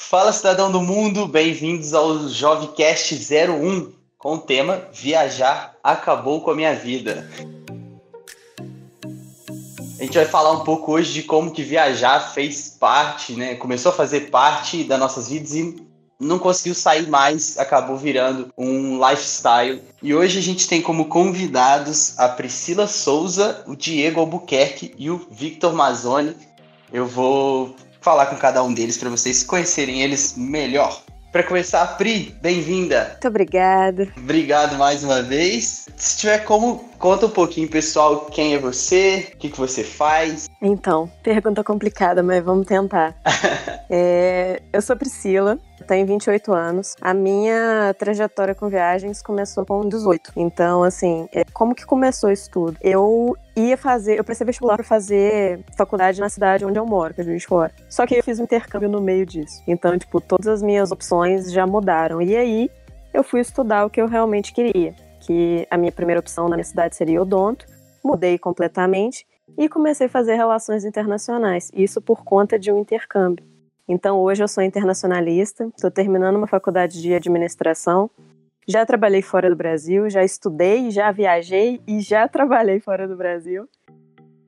Fala cidadão do mundo, bem-vindos ao Jovecast 01 com o tema Viajar acabou com a minha vida. A gente vai falar um pouco hoje de como que viajar fez parte, né? Começou a fazer parte das nossas vidas e não conseguiu sair mais, acabou virando um lifestyle. E hoje a gente tem como convidados a Priscila Souza, o Diego Albuquerque e o Victor Mazzoni. Eu vou falar com cada um deles para vocês conhecerem eles melhor. Para começar, Pri, bem-vinda. Muito obrigada. Obrigado mais uma vez. Se tiver como, conta um pouquinho, pessoal, quem é você, o que, que você faz. Então, pergunta complicada, mas vamos tentar. é, eu sou Priscila, tenho 28 anos. A minha trajetória com viagens começou com 18. Então, assim, é, como que começou isso tudo? Eu ia fazer, eu prestei vestibular para fazer faculdade na cidade onde eu moro, que é Juiz de Fora. Só que eu fiz um intercâmbio no meio disso. Então, tipo, todas as minhas opções já mudaram. E aí, eu fui estudar o que eu realmente queria, que a minha primeira opção na minha cidade seria odonto. Mudei completamente e comecei a fazer relações internacionais. Isso por conta de um intercâmbio. Então, hoje eu sou internacionalista, estou terminando uma faculdade de administração. Já trabalhei fora do Brasil, já estudei, já viajei e já trabalhei fora do Brasil.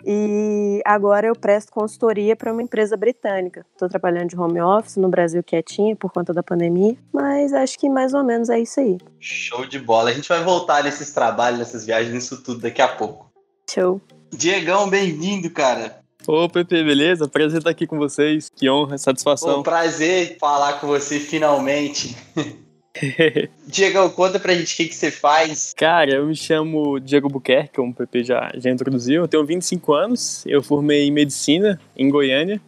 E agora eu presto consultoria para uma empresa britânica. Estou trabalhando de home office no Brasil quietinho por conta da pandemia, mas acho que mais ou menos é isso aí. Show de bola. A gente vai voltar nesses trabalhos, nessas viagens, nisso tudo daqui a pouco. Show. Diegão, bem-vindo, cara. Ô, Pepe, beleza? Prazer estar aqui com vocês. Que honra, satisfação. Um prazer falar com você finalmente. Diego, conta pra gente o que, que você faz. Cara, eu me chamo Diego Buquerque, como o Pepe já, já introduziu. Eu tenho 25 anos, eu formei em Medicina em Goiânia.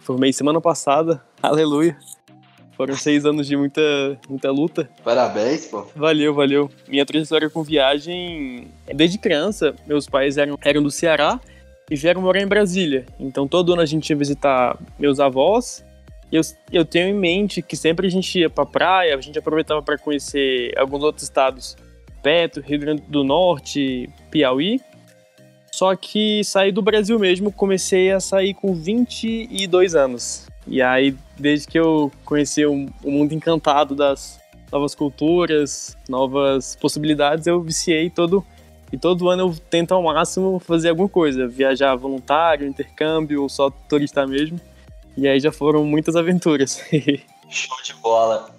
Formei semana passada, aleluia. Foram seis anos de muita, muita luta. Parabéns, pô. Valeu, valeu. Minha trajetória com viagem, desde criança, meus pais eram, eram do Ceará e vieram morar em Brasília. Então todo ano a gente ia visitar meus avós. E eu, eu tenho em mente que sempre a gente ia pra praia, a gente aproveitava para conhecer alguns outros estados perto, Rio Grande do Norte, Piauí. Só que saí do Brasil mesmo, comecei a sair com 22 anos. E aí, desde que eu conheci o, o mundo encantado das novas culturas, novas possibilidades, eu viciei todo e todo ano eu tento ao máximo fazer alguma coisa, viajar voluntário, intercâmbio ou só turista mesmo. E aí já foram muitas aventuras. Show de bola.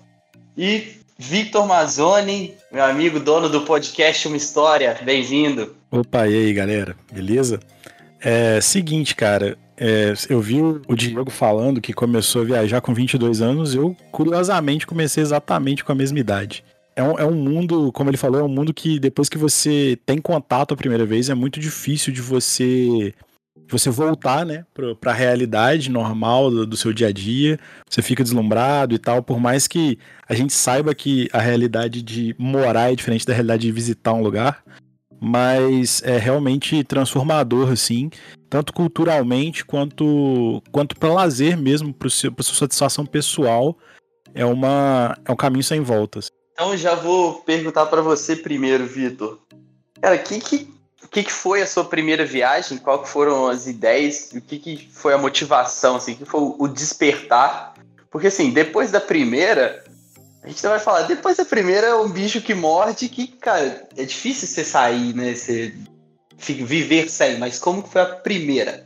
E Victor Mazzoni, meu amigo, dono do podcast Uma História, bem-vindo. Opa, e aí galera, beleza? É seguinte, cara, é, eu vi o Diego falando que começou a viajar com 22 anos, eu curiosamente comecei exatamente com a mesma idade é um, é um mundo, como ele falou, é um mundo que depois que você tem contato a primeira vez, é muito difícil de você você voltar, né, para a realidade normal do, do, seu dia a dia, você fica deslumbrado e tal, por mais que a gente saiba que a realidade de morar é diferente da realidade de visitar um lugar, mas é realmente transformador, assim, tanto culturalmente quanto, quanto para lazer mesmo, para sua satisfação pessoal, é, uma, é um caminho sem voltas. Então já vou perguntar para você primeiro, Vitor. Cara, o que, que, que, que foi a sua primeira viagem? Qual que foram as ideias? O que, que foi a motivação? Assim, o que foi o despertar? Porque assim, depois da primeira, a gente vai falar, depois da primeira é um bicho que morde que, cara, é difícil você sair, né? Você viver sem, mas como que foi a primeira?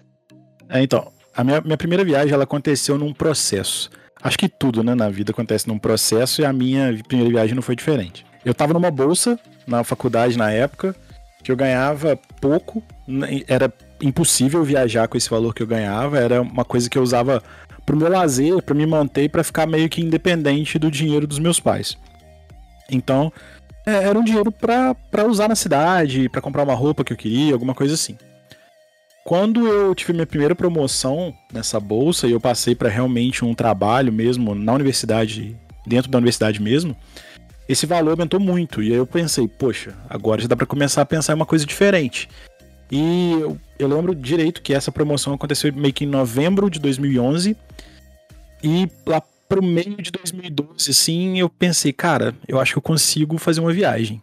É, então, a minha, minha primeira viagem ela aconteceu num processo. Acho que tudo, né, na vida acontece num processo e a minha primeira viagem não foi diferente. Eu tava numa bolsa na faculdade na época, que eu ganhava pouco, era impossível viajar com esse valor que eu ganhava, era uma coisa que eu usava pro meu lazer, para me manter, para ficar meio que independente do dinheiro dos meus pais. Então, é, era um dinheiro para usar na cidade, para comprar uma roupa que eu queria, alguma coisa assim. Quando eu tive minha primeira promoção nessa bolsa e eu passei para realmente um trabalho mesmo na universidade, dentro da universidade mesmo, esse valor aumentou muito. E aí eu pensei, poxa, agora já dá para começar a pensar em uma coisa diferente. E eu, eu, lembro direito que essa promoção aconteceu meio que em novembro de 2011. E lá pro meio de 2012, assim, eu pensei, cara, eu acho que eu consigo fazer uma viagem.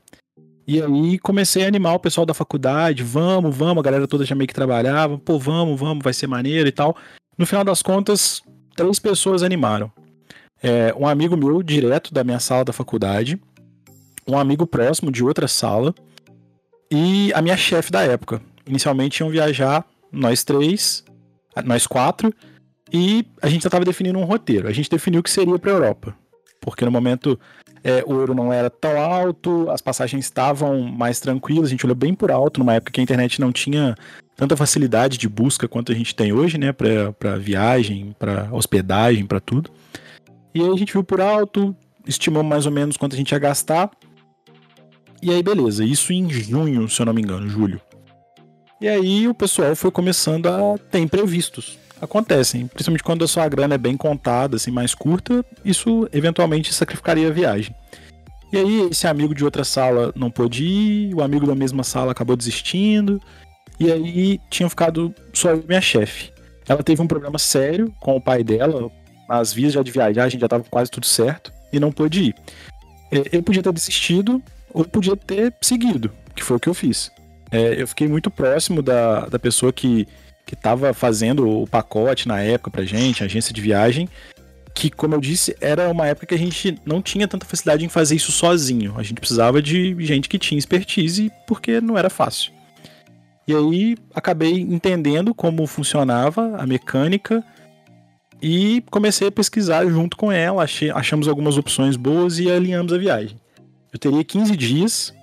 E aí comecei a animar o pessoal da faculdade, vamos, vamos, a galera toda já meio que trabalhava, pô, vamos, vamos, vai ser maneiro e tal. No final das contas, três pessoas animaram. É, um amigo meu, direto da minha sala da faculdade, um amigo próximo de outra sala e a minha chefe da época. Inicialmente iam viajar nós três, nós quatro, e a gente já estava definindo um roteiro. A gente definiu que seria para Europa, porque no momento é, o euro não era tão alto, as passagens estavam mais tranquilas, a gente olhou bem por alto, numa época que a internet não tinha tanta facilidade de busca quanto a gente tem hoje, né, para viagem, para hospedagem, para tudo. E aí a gente viu por alto, estimou mais ou menos quanto a gente ia gastar. E aí, beleza, isso em junho, se eu não me engano, julho. E aí o pessoal foi começando a ter imprevistos. Acontecem, principalmente quando a sua grana é bem contada, assim, mais curta, isso eventualmente sacrificaria a viagem. E aí esse amigo de outra sala não pôde ir, o amigo da mesma sala acabou desistindo, e aí tinha ficado só minha chefe. Ela teve um problema sério com o pai dela, as vias já de viagem já estavam quase tudo certo, e não pôde ir. Eu podia ter desistido, ou podia ter seguido, que foi o que eu fiz. É, eu fiquei muito próximo da, da pessoa que que estava fazendo o pacote na época pra gente, agência de viagem, que, como eu disse, era uma época que a gente não tinha tanta facilidade em fazer isso sozinho. A gente precisava de gente que tinha expertise porque não era fácil. E aí acabei entendendo como funcionava a mecânica e comecei a pesquisar junto com ela. Achei, achamos algumas opções boas e alinhamos a viagem. Eu teria 15 dias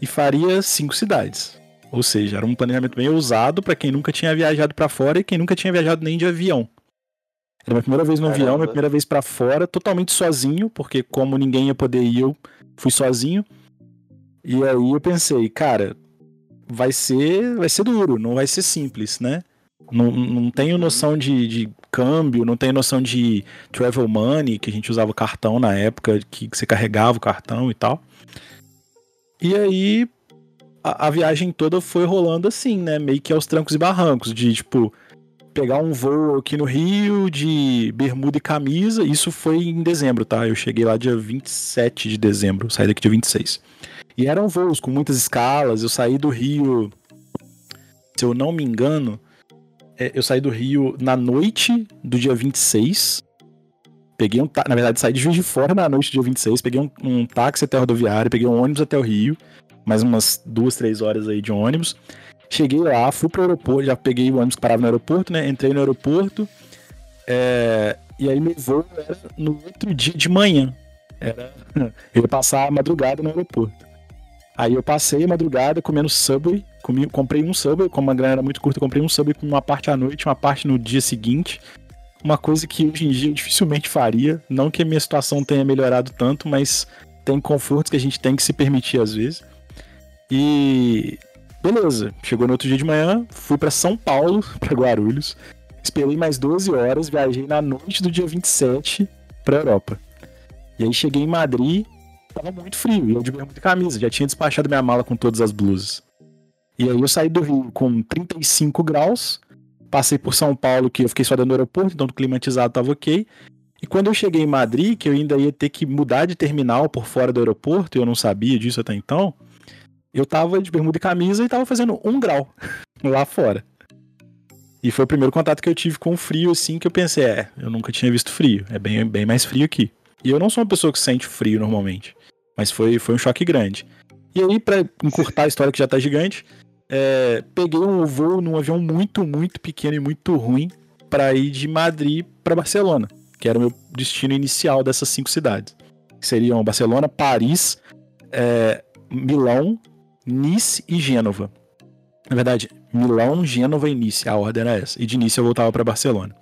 e faria cinco cidades. Ou seja, era um planejamento bem ousado para quem nunca tinha viajado para fora e quem nunca tinha viajado nem de avião. Era minha primeira vez no Caramba. avião, minha primeira vez para fora, totalmente sozinho, porque como ninguém ia poder ir, eu fui sozinho. E aí eu pensei, cara, vai ser, vai ser duro, não vai ser simples, né? Não, não tenho noção de, de câmbio, não tenho noção de travel money, que a gente usava cartão na época, que você carregava o cartão e tal. E aí a, viagem toda foi rolando assim, né? Meio que aos trancos e barrancos, de tipo, pegar um voo aqui no Rio de bermuda e camisa. Isso foi em dezembro, tá? Eu cheguei lá dia 27 de dezembro, saí daqui dia 26. E eram voos com muitas escalas. Eu saí do Rio, se eu não me engano, é, eu saí do Rio na noite do dia 26. Peguei um na verdade, saí de Juiz de Fora na noite do dia 26, peguei um, um táxi até a rodoviária, peguei um ônibus até o Rio mais umas duas, três horas aí de ônibus. Cheguei lá, fui pro aeroporto, já peguei o ônibus que parava no aeroporto, né? Entrei no aeroporto. É, e aí meu voo era no outro dia de manhã. Era, eu ia passar a madrugada no aeroporto. Aí eu passei a madrugada comendo Subway, comi, comprei um Subway, como a grana era muito curta, comprei um Subway com uma parte à noite, uma parte no dia seguinte. Uma coisa que hoje em dia eu dificilmente faria. Não que a minha situação tenha melhorado tanto, mas tem confortos que a gente tem que se permitir às vezes. E beleza, chegou no outro dia de manhã, fui para São Paulo, para Guarulhos. Esperei mais 12 horas, viajei na noite do dia 27 para Europa. E aí cheguei em Madrid, tava muito frio, e eu de e camisa, já tinha despachado minha mala com todas as blusas. E aí eu saí do Rio com 35 graus, passei por São Paulo, que eu fiquei só dentro do aeroporto, então o climatizado tava ok. E quando eu cheguei em Madrid, que eu ainda ia ter que mudar de terminal por fora do aeroporto, e eu não sabia disso até então, eu tava de bermuda e camisa e tava fazendo um grau lá fora. E foi o primeiro contato que eu tive com o frio, assim, que eu pensei, é, eu nunca tinha visto frio. É bem, bem mais frio aqui. E eu não sou uma pessoa que sente frio normalmente. Mas foi, foi um choque grande. E aí, para encurtar a história que já tá gigante, é, peguei um voo num avião muito, muito pequeno e muito ruim para ir de Madrid para Barcelona, que era o meu destino inicial dessas cinco cidades. Seriam Barcelona, Paris, é, Milão, Nice e Gênova. Na verdade, Milão, Gênova e Nice, a ordem era essa. E de Nice eu voltava para Barcelona.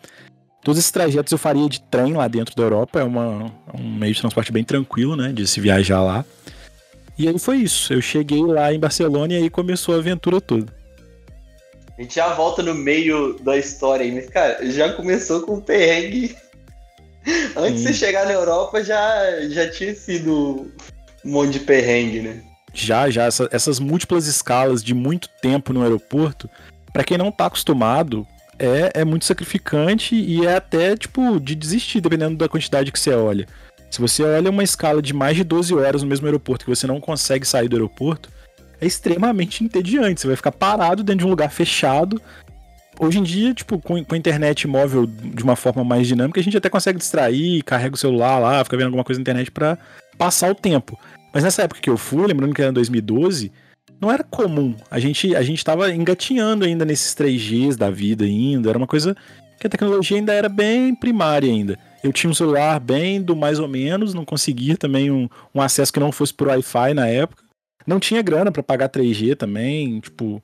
Todos esses trajetos eu faria de trem lá dentro da Europa, é uma, um meio de transporte bem tranquilo, né, de se viajar lá. E aí foi isso, eu cheguei lá em Barcelona e aí começou a aventura toda. A gente já volta no meio da história aí, mas cara, já começou com o perrengue. Antes de você chegar na Europa já, já tinha sido um monte de perrengue, né? Já, já, essa, essas múltiplas escalas de muito tempo no aeroporto, para quem não tá acostumado, é, é muito sacrificante e é até, tipo, de desistir, dependendo da quantidade que você olha. Se você olha uma escala de mais de 12 horas no mesmo aeroporto que você não consegue sair do aeroporto, é extremamente entediante. Você vai ficar parado dentro de um lugar fechado, hoje em dia, tipo, com, com a internet móvel de uma forma mais dinâmica, a gente até consegue distrair, carrega o celular lá, fica vendo alguma coisa na internet para passar o tempo. Mas nessa época que eu fui, lembrando que era em 2012, não era comum. A gente a gente tava engatinhando ainda nesses 3Gs da vida ainda, era uma coisa que a tecnologia ainda era bem primária ainda. Eu tinha um celular bem do mais ou menos, não conseguia também um, um acesso que não fosse por Wi-Fi na época. Não tinha grana para pagar 3G também, tipo,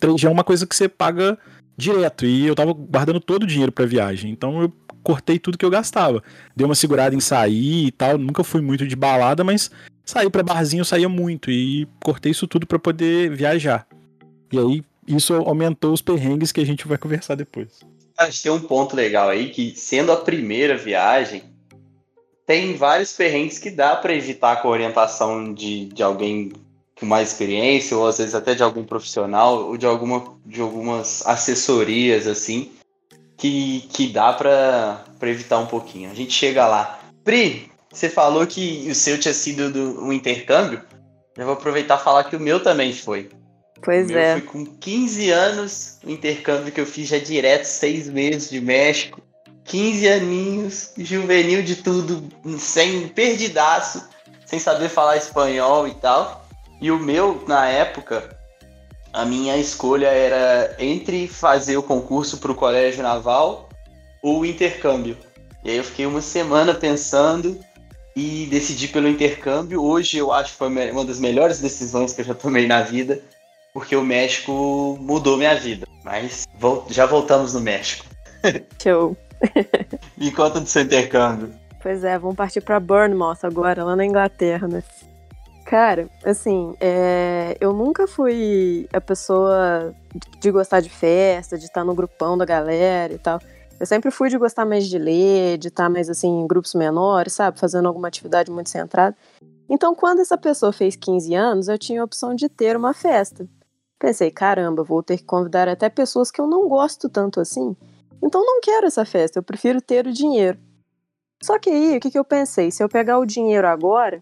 3G é uma coisa que você paga direto e eu tava guardando todo o dinheiro para viagem. Então eu cortei tudo que eu gastava. Dei uma segurada em sair e tal, nunca fui muito de balada, mas sair para barzinho eu saía muito e cortei isso tudo para poder viajar. E aí isso aumentou os perrengues que a gente vai conversar depois. Acho que tem um ponto legal aí que, sendo a primeira viagem, tem vários perrengues que dá para evitar com a orientação de, de alguém com mais experiência, ou às vezes até de algum profissional, ou de, alguma, de algumas assessorias, assim, que, que dá para evitar um pouquinho. A gente chega lá. Pri, você falou que o seu tinha sido do, um intercâmbio. Eu vou aproveitar e falar que o meu também foi. Pois é. Foi com 15 anos o intercâmbio que eu fiz já direto, seis meses de México. 15 aninhos, juvenil de tudo, sem perdidaço, sem saber falar espanhol e tal. E o meu, na época, a minha escolha era entre fazer o concurso para o colégio naval ou o intercâmbio. E aí eu fiquei uma semana pensando e decidi pelo intercâmbio. Hoje eu acho que foi uma das melhores decisões que eu já tomei na vida porque o México mudou minha vida. Mas já voltamos no México. Show. Me conta do seu intercâmbio. Pois é, vamos partir para Bournemouth agora, lá na Inglaterra, né? Cara, assim, é... eu nunca fui a pessoa de gostar de festa, de estar no grupão da galera e tal. Eu sempre fui de gostar mais de ler, de estar mais assim em grupos menores, sabe? Fazendo alguma atividade muito centrada. Então, quando essa pessoa fez 15 anos, eu tinha a opção de ter uma festa. Pensei, caramba, vou ter que convidar até pessoas que eu não gosto tanto assim. Então não quero essa festa, eu prefiro ter o dinheiro. Só que aí, o que, que eu pensei? Se eu pegar o dinheiro agora,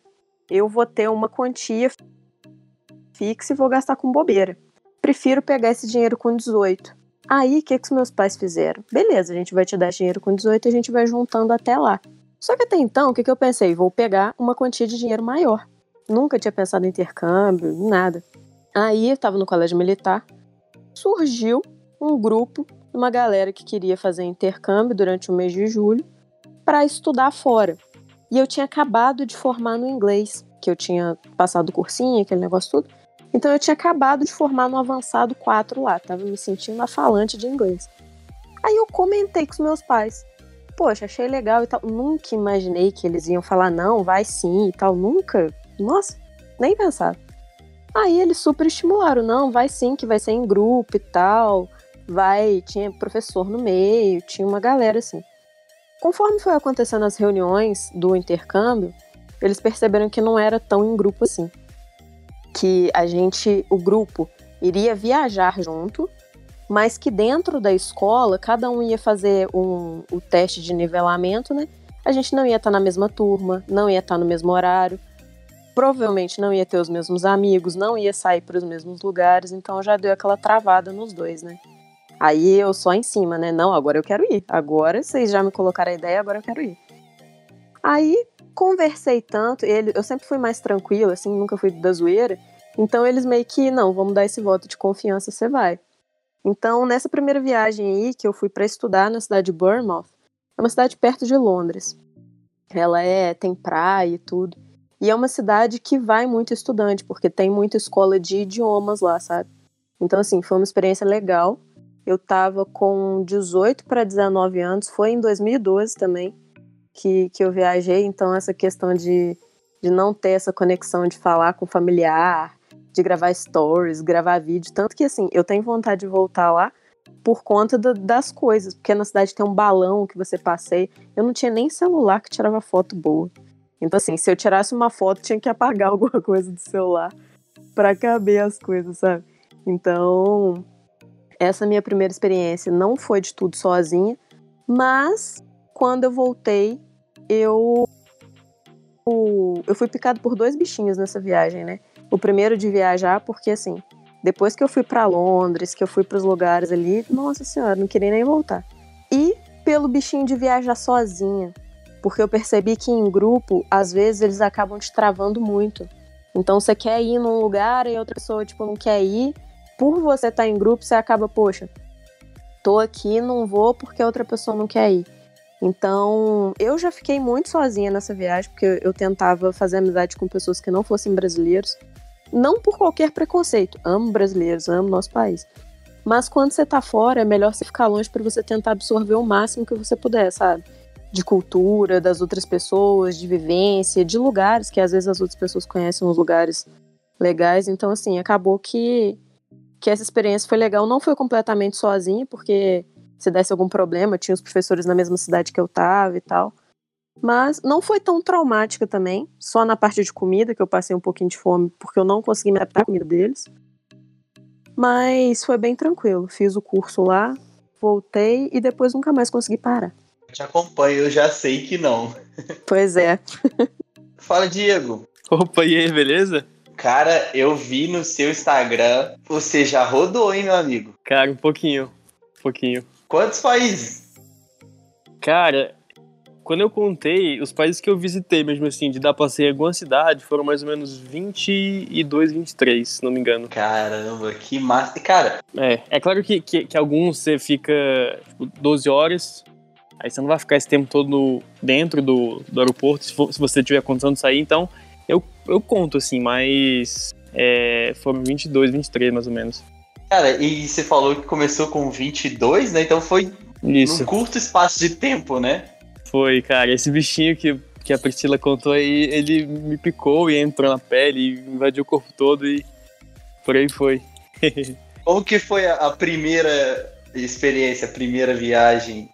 eu vou ter uma quantia fixa e vou gastar com bobeira. Prefiro pegar esse dinheiro com 18. Aí, o que, que os meus pais fizeram? Beleza, a gente vai te dar dinheiro com 18 e a gente vai juntando até lá. Só que até então, o que, que eu pensei? Vou pegar uma quantia de dinheiro maior. Nunca tinha pensado em intercâmbio, nada. Aí eu estava no colégio militar, surgiu um grupo, uma galera que queria fazer intercâmbio durante o mês de julho para estudar fora. E eu tinha acabado de formar no inglês, que eu tinha passado cursinho, aquele negócio tudo. Então eu tinha acabado de formar no avançado 4 lá, tava me sentindo uma falante de inglês. Aí eu comentei com os meus pais. Poxa, achei legal e tal. Nunca imaginei que eles iam falar não, vai sim e tal. Nunca. Nossa, nem pensava. Aí eles super estimularam, não, vai sim, que vai ser em grupo e tal. Vai, tinha professor no meio, tinha uma galera assim. Conforme foi acontecendo as reuniões do intercâmbio, eles perceberam que não era tão em grupo assim. Que a gente, o grupo, iria viajar junto, mas que dentro da escola, cada um ia fazer um, o teste de nivelamento, né? A gente não ia estar na mesma turma, não ia estar no mesmo horário, provavelmente não ia ter os mesmos amigos, não ia sair para os mesmos lugares, então já deu aquela travada nos dois, né? Aí eu só em cima, né? Não, agora eu quero ir. Agora vocês já me colocaram a ideia, agora eu quero ir. Aí conversei tanto, ele, eu sempre fui mais tranquila, assim, nunca fui da zoeira. Então eles meio que, não, vamos dar esse voto de confiança, você vai. Então, nessa primeira viagem aí, que eu fui para estudar na cidade de Bournemouth, é uma cidade perto de Londres. Ela é, tem praia e tudo. E é uma cidade que vai muito estudante, porque tem muita escola de idiomas lá, sabe? Então, assim, foi uma experiência legal. Eu tava com 18 para 19 anos, foi em 2012 também que, que eu viajei. Então, essa questão de, de não ter essa conexão de falar com familiar, de gravar stories, gravar vídeo. Tanto que, assim, eu tenho vontade de voltar lá por conta do, das coisas, porque na cidade tem um balão que você passeia. Eu não tinha nem celular que tirava foto boa. Então, assim, se eu tirasse uma foto, tinha que apagar alguma coisa do celular para caber as coisas, sabe? Então, essa minha primeira experiência não foi de tudo sozinha, mas quando eu voltei, eu eu fui picado por dois bichinhos nessa viagem, né? O primeiro de viajar, porque assim, Depois que eu fui para Londres, que eu fui para os lugares ali, nossa senhora, não queria nem voltar. E pelo bichinho de viajar sozinha, porque eu percebi que em grupo, às vezes eles acabam te travando muito. Então você quer ir num lugar e outra pessoa tipo não quer ir. Por você estar tá em grupo, você acaba, poxa, tô aqui, não vou porque outra pessoa não quer ir. Então, eu já fiquei muito sozinha nessa viagem, porque eu tentava fazer amizade com pessoas que não fossem brasileiros. Não por qualquer preconceito. Amo brasileiros, amo nosso país. Mas quando você tá fora, é melhor você ficar longe para você tentar absorver o máximo que você puder, sabe? De cultura, das outras pessoas, de vivência, de lugares, que às vezes as outras pessoas conhecem uns lugares legais. Então, assim, acabou que, que essa experiência foi legal. Não foi completamente sozinha, porque se desse algum problema, tinha os professores na mesma cidade que eu tava e tal. Mas não foi tão traumática também, só na parte de comida, que eu passei um pouquinho de fome porque eu não consegui me adaptar à comida deles. Mas foi bem tranquilo. Fiz o curso lá, voltei e depois nunca mais consegui parar. Eu te acompanho, eu já sei que não. Pois é. Fala, Diego. Opa, e aí, beleza? Cara, eu vi no seu Instagram, você já rodou, hein, meu amigo? Cara, um pouquinho. Um pouquinho. Quantos países? Cara, quando eu contei, os países que eu visitei, mesmo assim, de dar passeio em alguma cidade, foram mais ou menos 22, 23, se não me engano. Caramba, que massa. Cara. É, é claro que, que, que alguns você fica tipo, 12 horas, aí você não vai ficar esse tempo todo dentro do, do aeroporto, se, for, se você tiver condição de sair, então eu, conto, assim, mas é, foram 22, 23 mais ou menos. Cara, e você falou que começou com 22, né? Então foi Isso. num curto espaço de tempo, né? Foi, cara. Esse bichinho que, que a Priscila contou aí, ele me picou e entrou na pele, invadiu o corpo todo e por aí foi. Como que foi a, a primeira experiência, a primeira viagem?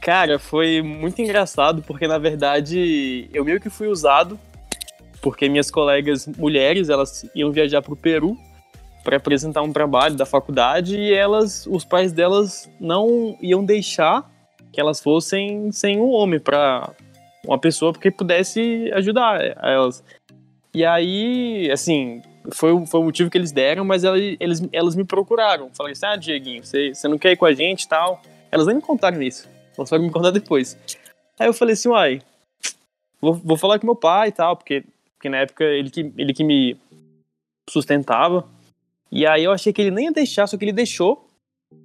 Cara, foi muito engraçado porque na verdade eu meio que fui usado porque minhas colegas mulheres, elas iam viajar pro Peru para apresentar um trabalho da faculdade e elas, os pais delas não iam deixar que elas fossem sem um homem para uma pessoa que pudesse ajudar elas. E aí, assim, foi, foi o motivo que eles deram, mas eles, elas me procuraram. Falaram assim, ah, Dieguinho, você, você não quer ir com a gente e tal? Elas nem me contaram isso. Elas foram me contar depois. Aí eu falei assim, uai, vou, vou falar com meu pai e tal, porque, porque na época ele que, ele que me sustentava. E aí eu achei que ele nem ia deixar, só que ele deixou.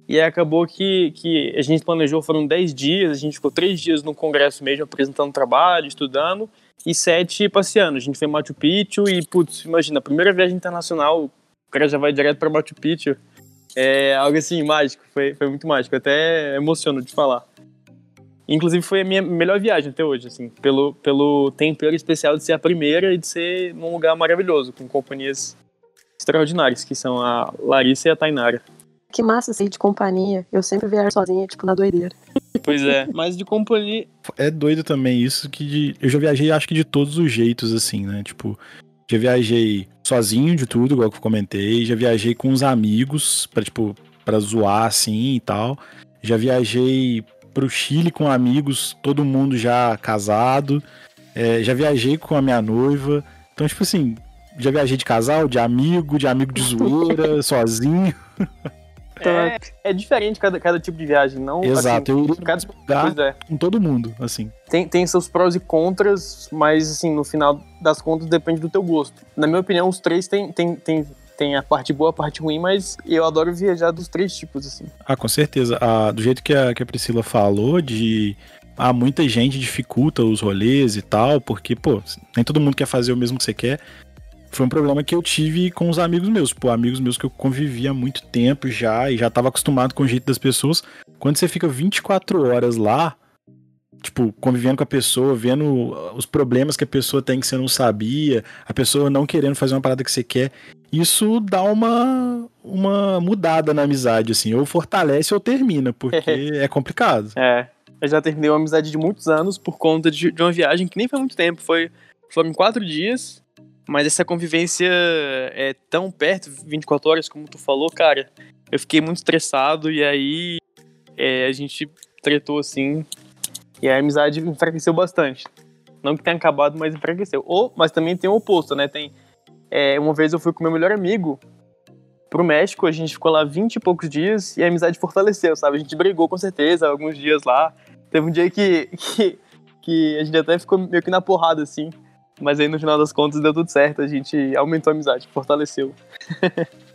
E aí acabou que, que a gente planejou, foram 10 dias, a gente ficou 3 dias no congresso mesmo, apresentando trabalho, estudando, e 7 passeando. A gente foi em Machu Picchu e, putz, imagina, primeira viagem internacional, o cara já vai direto para Machu Picchu. É algo assim, mágico, foi, foi muito mágico, até emociono de falar. Inclusive foi a minha melhor viagem até hoje, assim, pelo, pelo tempero especial de ser a primeira e de ser num lugar maravilhoso, com companhias extraordinárias, que são a Larissa e a Tainara. Que massa ser de companhia. Eu sempre viajo sozinha, tipo, na doideira. Pois é, mas de companhia. É doido também isso que de... eu já viajei, acho que de todos os jeitos, assim, né? Tipo, já viajei sozinho de tudo, igual que eu comentei. Já viajei com os amigos, pra, tipo, pra zoar assim e tal. Já viajei pro Chile com amigos, todo mundo já casado. É, já viajei com a minha noiva. Então, tipo assim, já viajei de casal, de amigo, de amigo de zoeira, sozinho. É, é, diferente cada, cada tipo de viagem, não? Assim, Exato, assim, eu cada lugar é. com todo mundo, assim. Tem, tem seus prós e contras, mas assim, no final das contas depende do teu gosto. Na minha opinião, os três tem, tem, tem, tem a parte boa, a parte ruim, mas eu adoro viajar dos três tipos, assim. Ah, com certeza. Ah, do jeito que a, que a Priscila falou, de ah, muita gente dificulta os rolês e tal, porque, pô, nem todo mundo quer fazer o mesmo que você quer foi um problema que eu tive com os amigos meus. Pô, amigos meus que eu convivia há muito tempo já e já tava acostumado com o jeito das pessoas. Quando você fica 24 horas lá, tipo, convivendo com a pessoa, vendo os problemas que a pessoa tem que você não sabia, a pessoa não querendo fazer uma parada que você quer, isso dá uma, uma mudada na amizade, assim. Ou fortalece ou termina, porque é complicado. É. Eu já terminei uma amizade de muitos anos por conta de, de uma viagem que nem foi muito tempo. Foi, foram quatro dias mas essa convivência é tão perto, 24 horas, como tu falou, cara. Eu fiquei muito estressado e aí é, a gente tretou assim. E a amizade enfraqueceu bastante. Não que tenha acabado, mas enfraqueceu. Ou, mas também tem o oposto, né? Tem, é, uma vez eu fui com meu melhor amigo pro México, a gente ficou lá 20 e poucos dias e a amizade fortaleceu, sabe? A gente brigou com certeza alguns dias lá. Teve um dia que, que, que a gente até ficou meio que na porrada, assim. Mas aí no final das contas deu tudo certo, a gente aumentou a amizade, fortaleceu.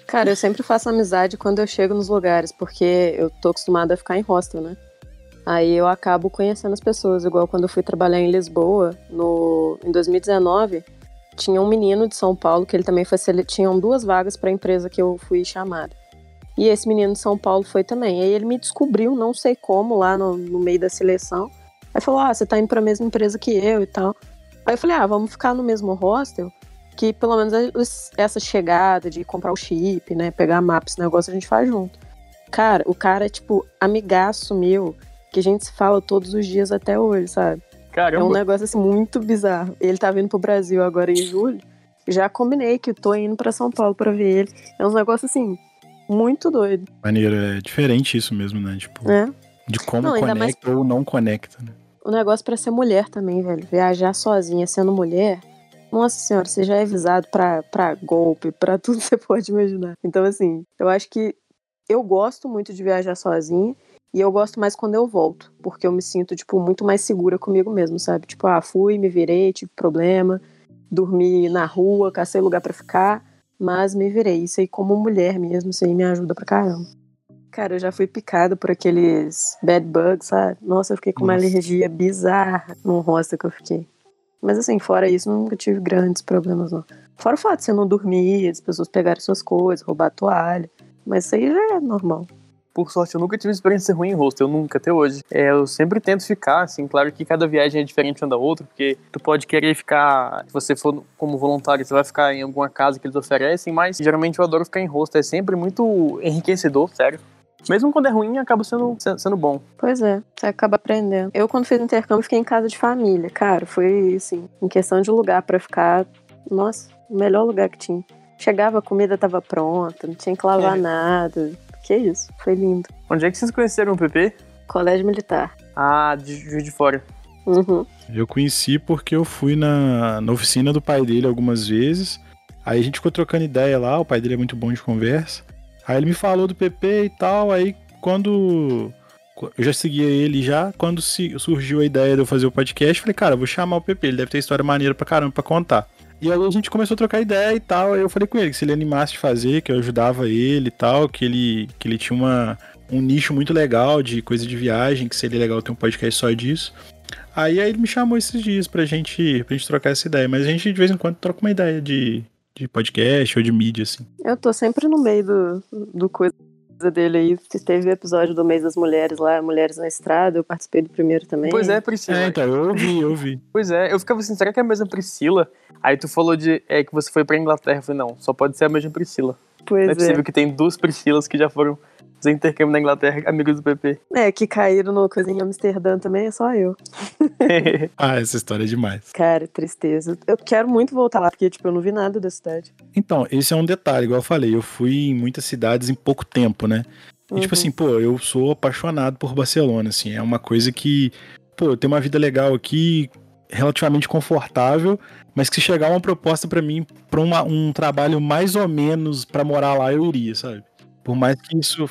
Cara, eu sempre faço amizade quando eu chego nos lugares, porque eu tô acostumada a ficar em hostel, né? Aí eu acabo conhecendo as pessoas, igual quando eu fui trabalhar em Lisboa, no, em 2019, tinha um menino de São Paulo que ele também foi tinham duas vagas para a empresa que eu fui chamada. E esse menino de São Paulo foi também. Aí ele me descobriu, não sei como, lá no, no meio da seleção. Aí falou: Ah, você tá indo para a mesma empresa que eu e tal. Aí eu falei: Ah, vamos ficar no mesmo hostel, que pelo menos essa chegada de comprar o chip, né, pegar mapa, esse negócio a gente faz junto. Cara, o cara é tipo amigaço meu, que a gente se fala todos os dias até hoje, sabe? Caramba. É um negócio assim muito bizarro. Ele tá vindo pro Brasil agora em julho. Já combinei que tô indo para São Paulo para ver ele. É um negócio assim muito doido. Maneiro, é diferente isso mesmo, né? Tipo, é. de como não, conecta mais... ou não conecta, né? O negócio para ser mulher também, velho. Viajar sozinha sendo mulher. Nossa senhora, você já é avisado pra, pra golpe, pra tudo que você pode imaginar. Então, assim, eu acho que eu gosto muito de viajar sozinha. E eu gosto mais quando eu volto, porque eu me sinto, tipo, muito mais segura comigo mesmo, sabe? Tipo, ah, fui, me virei, tive problema, dormi na rua, cacei lugar para ficar, mas me virei. Isso aí, como mulher mesmo, isso aí me ajuda pra caramba. Cara, eu já fui picada por aqueles bad bugs, sabe? Nossa, eu fiquei com uma Nossa. alergia bizarra no rosto que eu fiquei. Mas assim, fora isso, nunca tive grandes problemas, não. Fora o fato de você não dormir, as pessoas pegarem suas coisas, roubar a toalha. Mas isso aí já é normal por sorte, eu nunca tive experiência ruim em hostel, nunca, até hoje. É, eu sempre tento ficar, assim, claro que cada viagem é diferente uma da outra, porque tu pode querer ficar, se você for como voluntário, você vai ficar em alguma casa que eles oferecem, mas geralmente eu adoro ficar em hostel, é sempre muito enriquecedor, sério. Mesmo quando é ruim, acaba sendo, sendo bom. Pois é, você acaba aprendendo. Eu, quando fiz intercâmbio, fiquei em casa de família. Cara, foi assim, em questão de lugar para ficar, nossa, o melhor lugar que tinha. Chegava, a comida tava pronta, não tinha que lavar é. nada. Que isso, foi lindo. Onde é que vocês conheceram o PP? Colégio Militar. Ah, de Juiz de Fora. Uhum. Eu conheci porque eu fui na, na oficina do pai dele algumas vezes. Aí a gente ficou trocando ideia lá, o pai dele é muito bom de conversa. Aí ele me falou do PP e tal, aí quando eu já seguia ele já, quando surgiu a ideia de eu fazer o podcast, falei, cara, vou chamar o PP, ele deve ter história maneira pra caramba pra contar. E aí a gente começou a trocar ideia e tal. Aí eu falei com ele que se ele animasse de fazer, que eu ajudava ele e tal, que ele, que ele tinha uma, um nicho muito legal de coisa de viagem, que seria legal ter um podcast só disso. Aí, aí ele me chamou esses dias pra gente, pra gente trocar essa ideia. Mas a gente de vez em quando troca uma ideia de, de podcast ou de mídia, assim. Eu tô sempre no meio do, do coisa dele aí. Teve o episódio do mês das mulheres lá, Mulheres na Estrada, eu participei do primeiro também. Pois é, Priscila. É, então, eu ouvi, eu ouvi. pois é, eu ficava assim, será que é a mesma Priscila? Aí tu falou de é, que você foi pra Inglaterra. Eu falei, não, só pode ser a mesma Priscila. Pois não é possível é. que tem duas Priscilas que já foram fazer intercâmbio na Inglaterra, amigos do PP. É, que caíram no coisa em Amsterdã também, é só eu. ah, essa história é demais. Cara, tristeza. Eu quero muito voltar lá, porque, tipo, eu não vi nada da cidade. Então, esse é um detalhe, igual eu falei, eu fui em muitas cidades em pouco tempo, né? E, tipo uhum. tipo assim, pô, eu sou apaixonado por Barcelona, assim, é uma coisa que, pô, eu tenho uma vida legal aqui, relativamente confortável, mas que se chegar uma proposta para mim, pra uma, um trabalho mais ou menos para morar lá, eu iria, sabe? Por mais que isso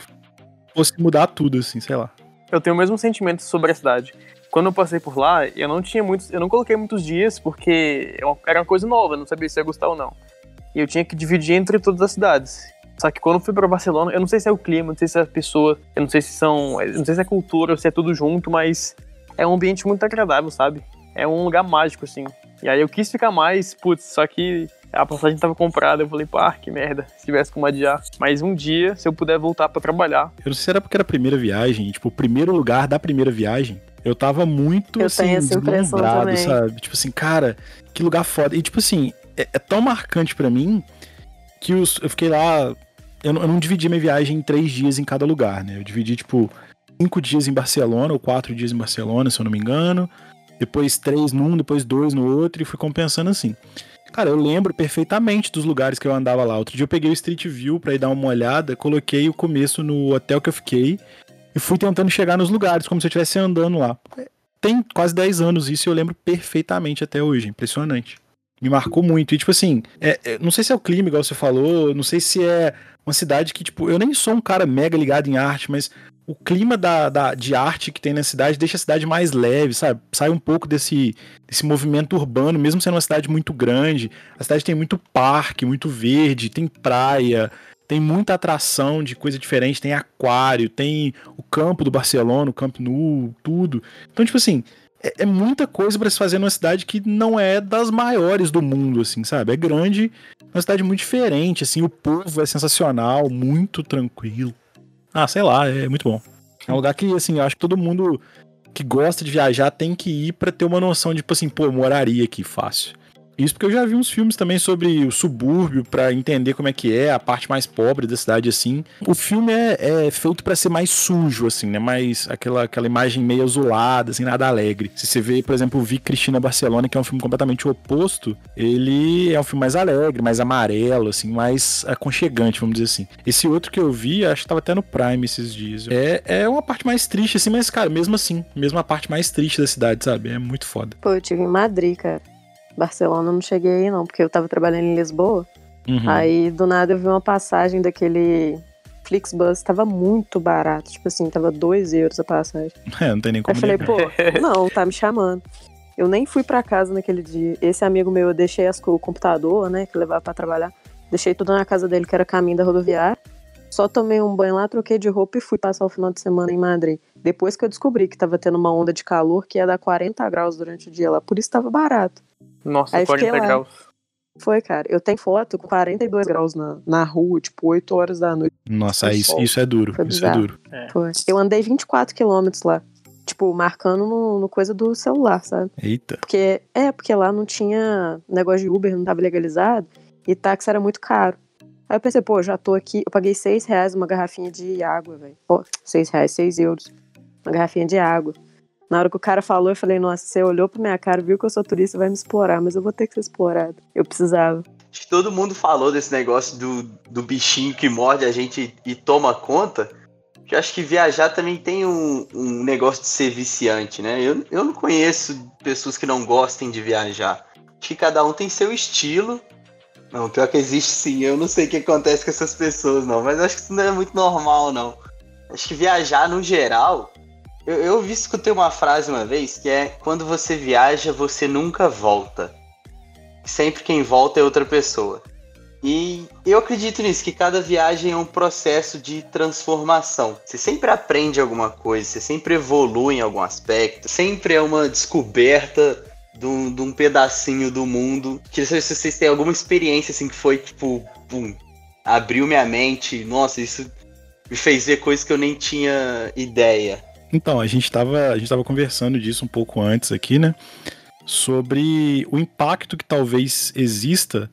fosse mudar tudo, assim, sei lá. Eu tenho o mesmo sentimento sobre a cidade. Quando eu passei por lá, eu não tinha muitos, eu não coloquei muitos dias porque é era uma coisa nova, eu não sabia se ia gostar ou não. E eu tinha que dividir entre todas as cidades. Só que quando eu fui para Barcelona, eu não sei se é o clima, não sei se é a pessoa, eu não sei se são, não sei se é cultura, se é tudo junto, mas é um ambiente muito agradável, sabe? É um lugar mágico assim. E aí eu quis ficar mais, putz, só que a passagem tava comprada, eu falei, pá, que merda, se tivesse como adiar. Mas um dia, se eu puder voltar para trabalhar. Eu não sei se era porque era a primeira viagem, tipo, o primeiro lugar da primeira viagem, eu tava muito, eu assim, deslumbrado, sabe? Tipo assim, cara, que lugar foda. E tipo assim, é, é tão marcante para mim que os, eu fiquei lá eu não, eu não dividi minha viagem em três dias em cada lugar, né? Eu dividi, tipo, cinco dias em Barcelona, ou quatro dias em Barcelona, se eu não me engano. Depois três num, depois dois no outro, e fui compensando assim. Cara, eu lembro perfeitamente dos lugares que eu andava lá. Outro dia eu peguei o Street View pra ir dar uma olhada, coloquei o começo no hotel que eu fiquei e fui tentando chegar nos lugares, como se eu estivesse andando lá. Tem quase 10 anos isso e eu lembro perfeitamente até hoje. Impressionante. Me marcou muito. E, tipo assim, é, é, não sei se é o clima, igual você falou, não sei se é uma cidade que, tipo, eu nem sou um cara mega ligado em arte, mas o clima da, da, de arte que tem na cidade deixa a cidade mais leve, sabe? Sai um pouco desse, desse movimento urbano, mesmo sendo uma cidade muito grande. A cidade tem muito parque, muito verde, tem praia, tem muita atração de coisa diferente, tem aquário, tem o campo do Barcelona, o Camp Nou, tudo. Então, tipo assim, é, é muita coisa para se fazer numa cidade que não é das maiores do mundo, assim, sabe? É grande, uma cidade muito diferente, assim, o povo é sensacional, muito tranquilo. Ah, sei lá, é muito bom. É um lugar que, assim, eu acho que todo mundo que gosta de viajar tem que ir para ter uma noção de, tipo assim, pô, moraria aqui fácil. Isso porque eu já vi uns filmes também sobre o subúrbio para entender como é que é a parte mais pobre da cidade assim. O filme é, é feito para ser mais sujo assim, né? Mais aquela, aquela imagem meio azulada, assim, nada alegre. Se você vê, por exemplo, Vi Cristina Barcelona, que é um filme completamente oposto, ele é um filme mais alegre, mais amarelo, assim, mais aconchegante, vamos dizer assim. Esse outro que eu vi, acho que tava até no Prime esses dias. É, é uma parte mais triste assim, mas cara, mesmo assim, mesmo a parte mais triste da cidade, sabe? É muito foda. Pô, eu tive em Madrid, cara. Barcelona eu não cheguei aí, não, porque eu tava trabalhando em Lisboa. Uhum. Aí, do nada, eu vi uma passagem daquele Flixbus, tava muito barato. Tipo assim, tava 2 euros a passagem. É, não tem nem como. Aí eu falei, pô, não, tá me chamando. Eu nem fui para casa naquele dia. Esse amigo meu, eu deixei as, o computador, né, que levava para trabalhar. Deixei tudo na casa dele, que era caminho da rodoviária. Só tomei um banho lá, troquei de roupa e fui passar o final de semana em Madrid. Depois que eu descobri que tava tendo uma onda de calor que ia dar 40 graus durante o dia lá. Por isso tava barato. Nossa, Aí 40 graus. Foi, cara. Eu tenho foto com 42 graus na, na rua, tipo, 8 horas da noite. Nossa, isso, isso é duro. Foi isso é duro. É. Foi. Eu andei 24 quilômetros lá. Tipo, marcando no, no, coisa do celular, sabe? Eita. Porque, é, porque lá não tinha negócio de Uber, não tava legalizado. E táxi era muito caro. Aí eu pensei, pô, já tô aqui. Eu paguei 6 reais uma garrafinha de água, velho. Pô, 6 reais, 6 euros. Uma garrafinha de água. Na hora que o cara falou, eu falei, nossa, você olhou pra minha cara, viu que eu sou turista, vai me explorar, mas eu vou ter que ser explorado. Eu precisava. Acho que todo mundo falou desse negócio do, do bichinho que morde a gente e toma conta. Eu acho que viajar também tem um, um negócio de ser viciante, né? Eu, eu não conheço pessoas que não gostem de viajar. Acho que cada um tem seu estilo. Não, pior que existe sim. Eu não sei o que acontece com essas pessoas, não. Mas acho que isso não é muito normal, não. Acho que viajar, no geral, eu, eu vi, escutei uma frase uma vez que é: quando você viaja, você nunca volta. Sempre quem volta é outra pessoa. E eu acredito nisso, que cada viagem é um processo de transformação. Você sempre aprende alguma coisa, você sempre evolui em algum aspecto, sempre é uma descoberta de um, de um pedacinho do mundo. Queria saber se vocês têm alguma experiência assim que foi tipo, pum, abriu minha mente, nossa, isso me fez ver coisas que eu nem tinha ideia. Então, a gente estava a gente conversando disso um pouco antes aqui, né? Sobre o impacto que talvez exista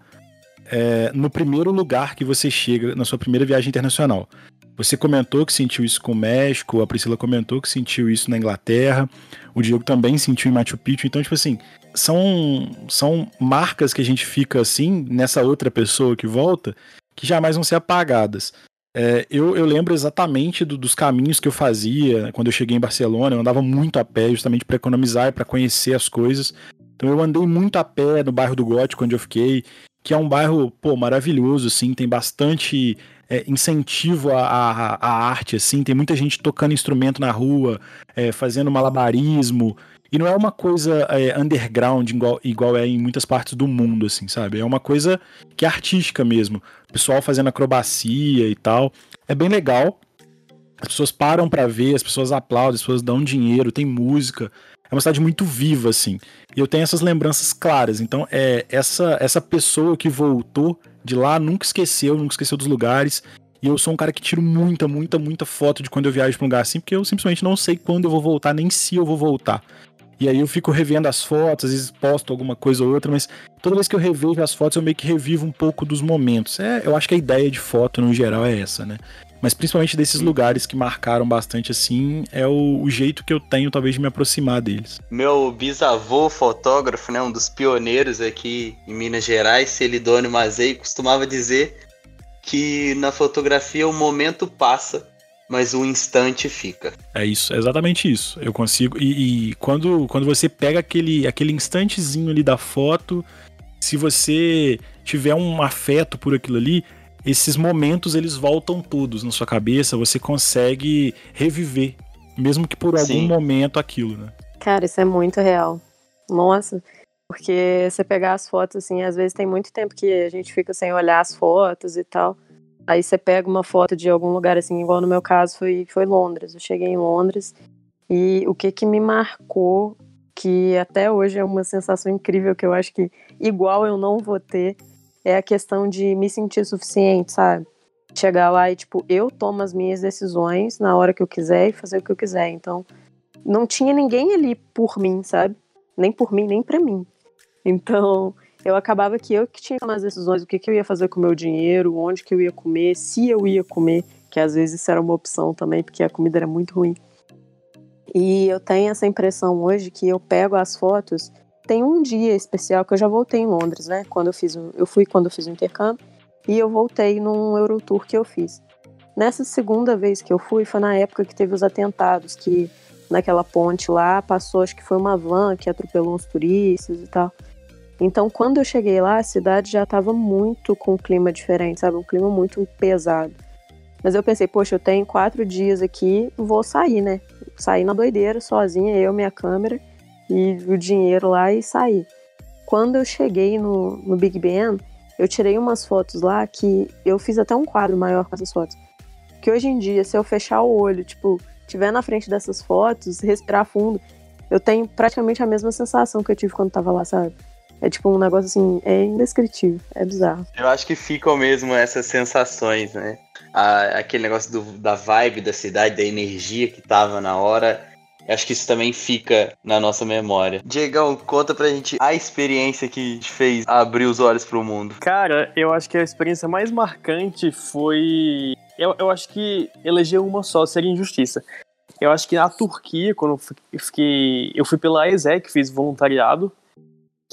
é, no primeiro lugar que você chega na sua primeira viagem internacional. Você comentou que sentiu isso com o México, a Priscila comentou que sentiu isso na Inglaterra, o Diego também sentiu em Machu Picchu. Então, tipo assim, são, são marcas que a gente fica assim, nessa outra pessoa que volta, que jamais vão ser apagadas. É, eu, eu, lembro exatamente do, dos caminhos que eu fazia quando eu cheguei em Barcelona. Eu andava muito a pé, justamente para economizar e para conhecer as coisas. Então eu andei muito a pé no bairro do Gótico, onde eu fiquei, que é um bairro pô, maravilhoso, assim, tem bastante é, incentivo à, à, à, arte, assim, tem muita gente tocando instrumento na rua, é, fazendo malabarismo. E não é uma coisa é, underground igual, igual é em muitas partes do mundo, assim, sabe? É uma coisa que é artística mesmo. O pessoal fazendo acrobacia e tal. É bem legal. As pessoas param para ver, as pessoas aplaudem, as pessoas dão dinheiro, tem música. É uma cidade muito viva, assim. E eu tenho essas lembranças claras. Então, é essa, essa pessoa que voltou de lá nunca esqueceu, nunca esqueceu dos lugares. E eu sou um cara que tiro muita, muita, muita foto de quando eu viajo pra um lugar assim, porque eu simplesmente não sei quando eu vou voltar, nem se eu vou voltar. E aí eu fico revendo as fotos, às vezes posto alguma coisa ou outra, mas toda vez que eu revejo as fotos, eu meio que revivo um pouco dos momentos. É, eu acho que a ideia de foto no geral é essa, né? Mas principalmente desses lugares que marcaram bastante assim, é o, o, jeito que eu tenho talvez de me aproximar deles. Meu bisavô fotógrafo, né, um dos pioneiros aqui em Minas Gerais, Celidônio Mazei, costumava dizer que na fotografia o momento passa mas o instante fica. É isso, é exatamente isso. Eu consigo. E, e, quando, quando você pega aquele, aquele instantezinho ali da foto, se você tiver um afeto por aquilo ali, esses momentos eles voltam todos na sua cabeça, você consegue reviver, mesmo que por Sim. algum momento aquilo, né? Cara, isso é muito real. Nossa, porque você pegar as fotos, assim, às vezes tem muito tempo que a gente fica sem olhar as fotos e tal. Aí você pega uma foto de algum lugar, assim, igual no meu caso foi, foi Londres. Eu cheguei em Londres e o que que me marcou, que até hoje é uma sensação incrível, que eu acho que igual eu não vou ter, é a questão de me sentir suficiente, sabe? Chegar lá e, tipo, eu tomo as minhas decisões na hora que eu quiser e fazer o que eu quiser. Então, não tinha ninguém ali por mim, sabe? Nem por mim, nem para mim. Então, eu acabava que eu que tinha que tomar as decisões, o que, que eu ia fazer com o meu dinheiro, onde que eu ia comer, se eu ia comer, que às vezes isso era uma opção também, porque a comida era muito ruim. E eu tenho essa impressão hoje que eu pego as fotos tem um dia especial que eu já voltei em Londres, né? Quando eu fiz, eu fui quando eu fiz o intercâmbio e eu voltei num Eurotour que eu fiz. Nessa segunda vez que eu fui foi na época que teve os atentados, que naquela ponte lá passou, acho que foi uma van que atropelou uns turistas e tal. Então, quando eu cheguei lá, a cidade já estava muito com um clima diferente, sabe? Um clima muito pesado. Mas eu pensei, poxa, eu tenho quatro dias aqui, vou sair, né? Sair na doideira, sozinha, eu, minha câmera e o dinheiro lá e sair. Quando eu cheguei no, no Big Ben, eu tirei umas fotos lá que eu fiz até um quadro maior com essas fotos. Que hoje em dia, se eu fechar o olho, tipo, tiver na frente dessas fotos, respirar fundo, eu tenho praticamente a mesma sensação que eu tive quando tava lá, sabe? É tipo um negócio assim, é indescritível, é bizarro. Eu acho que ficam mesmo essas sensações, né? A, aquele negócio do, da vibe da cidade, da energia que tava na hora Acho que isso também fica na nossa memória. Diegão, conta pra gente a experiência que te fez abrir os olhos pro mundo. Cara, eu acho que a experiência mais marcante foi. Eu, eu acho que eleger uma só seria injustiça. Eu acho que na Turquia, quando eu fiquei. Eu fui pela ESEC, fiz voluntariado,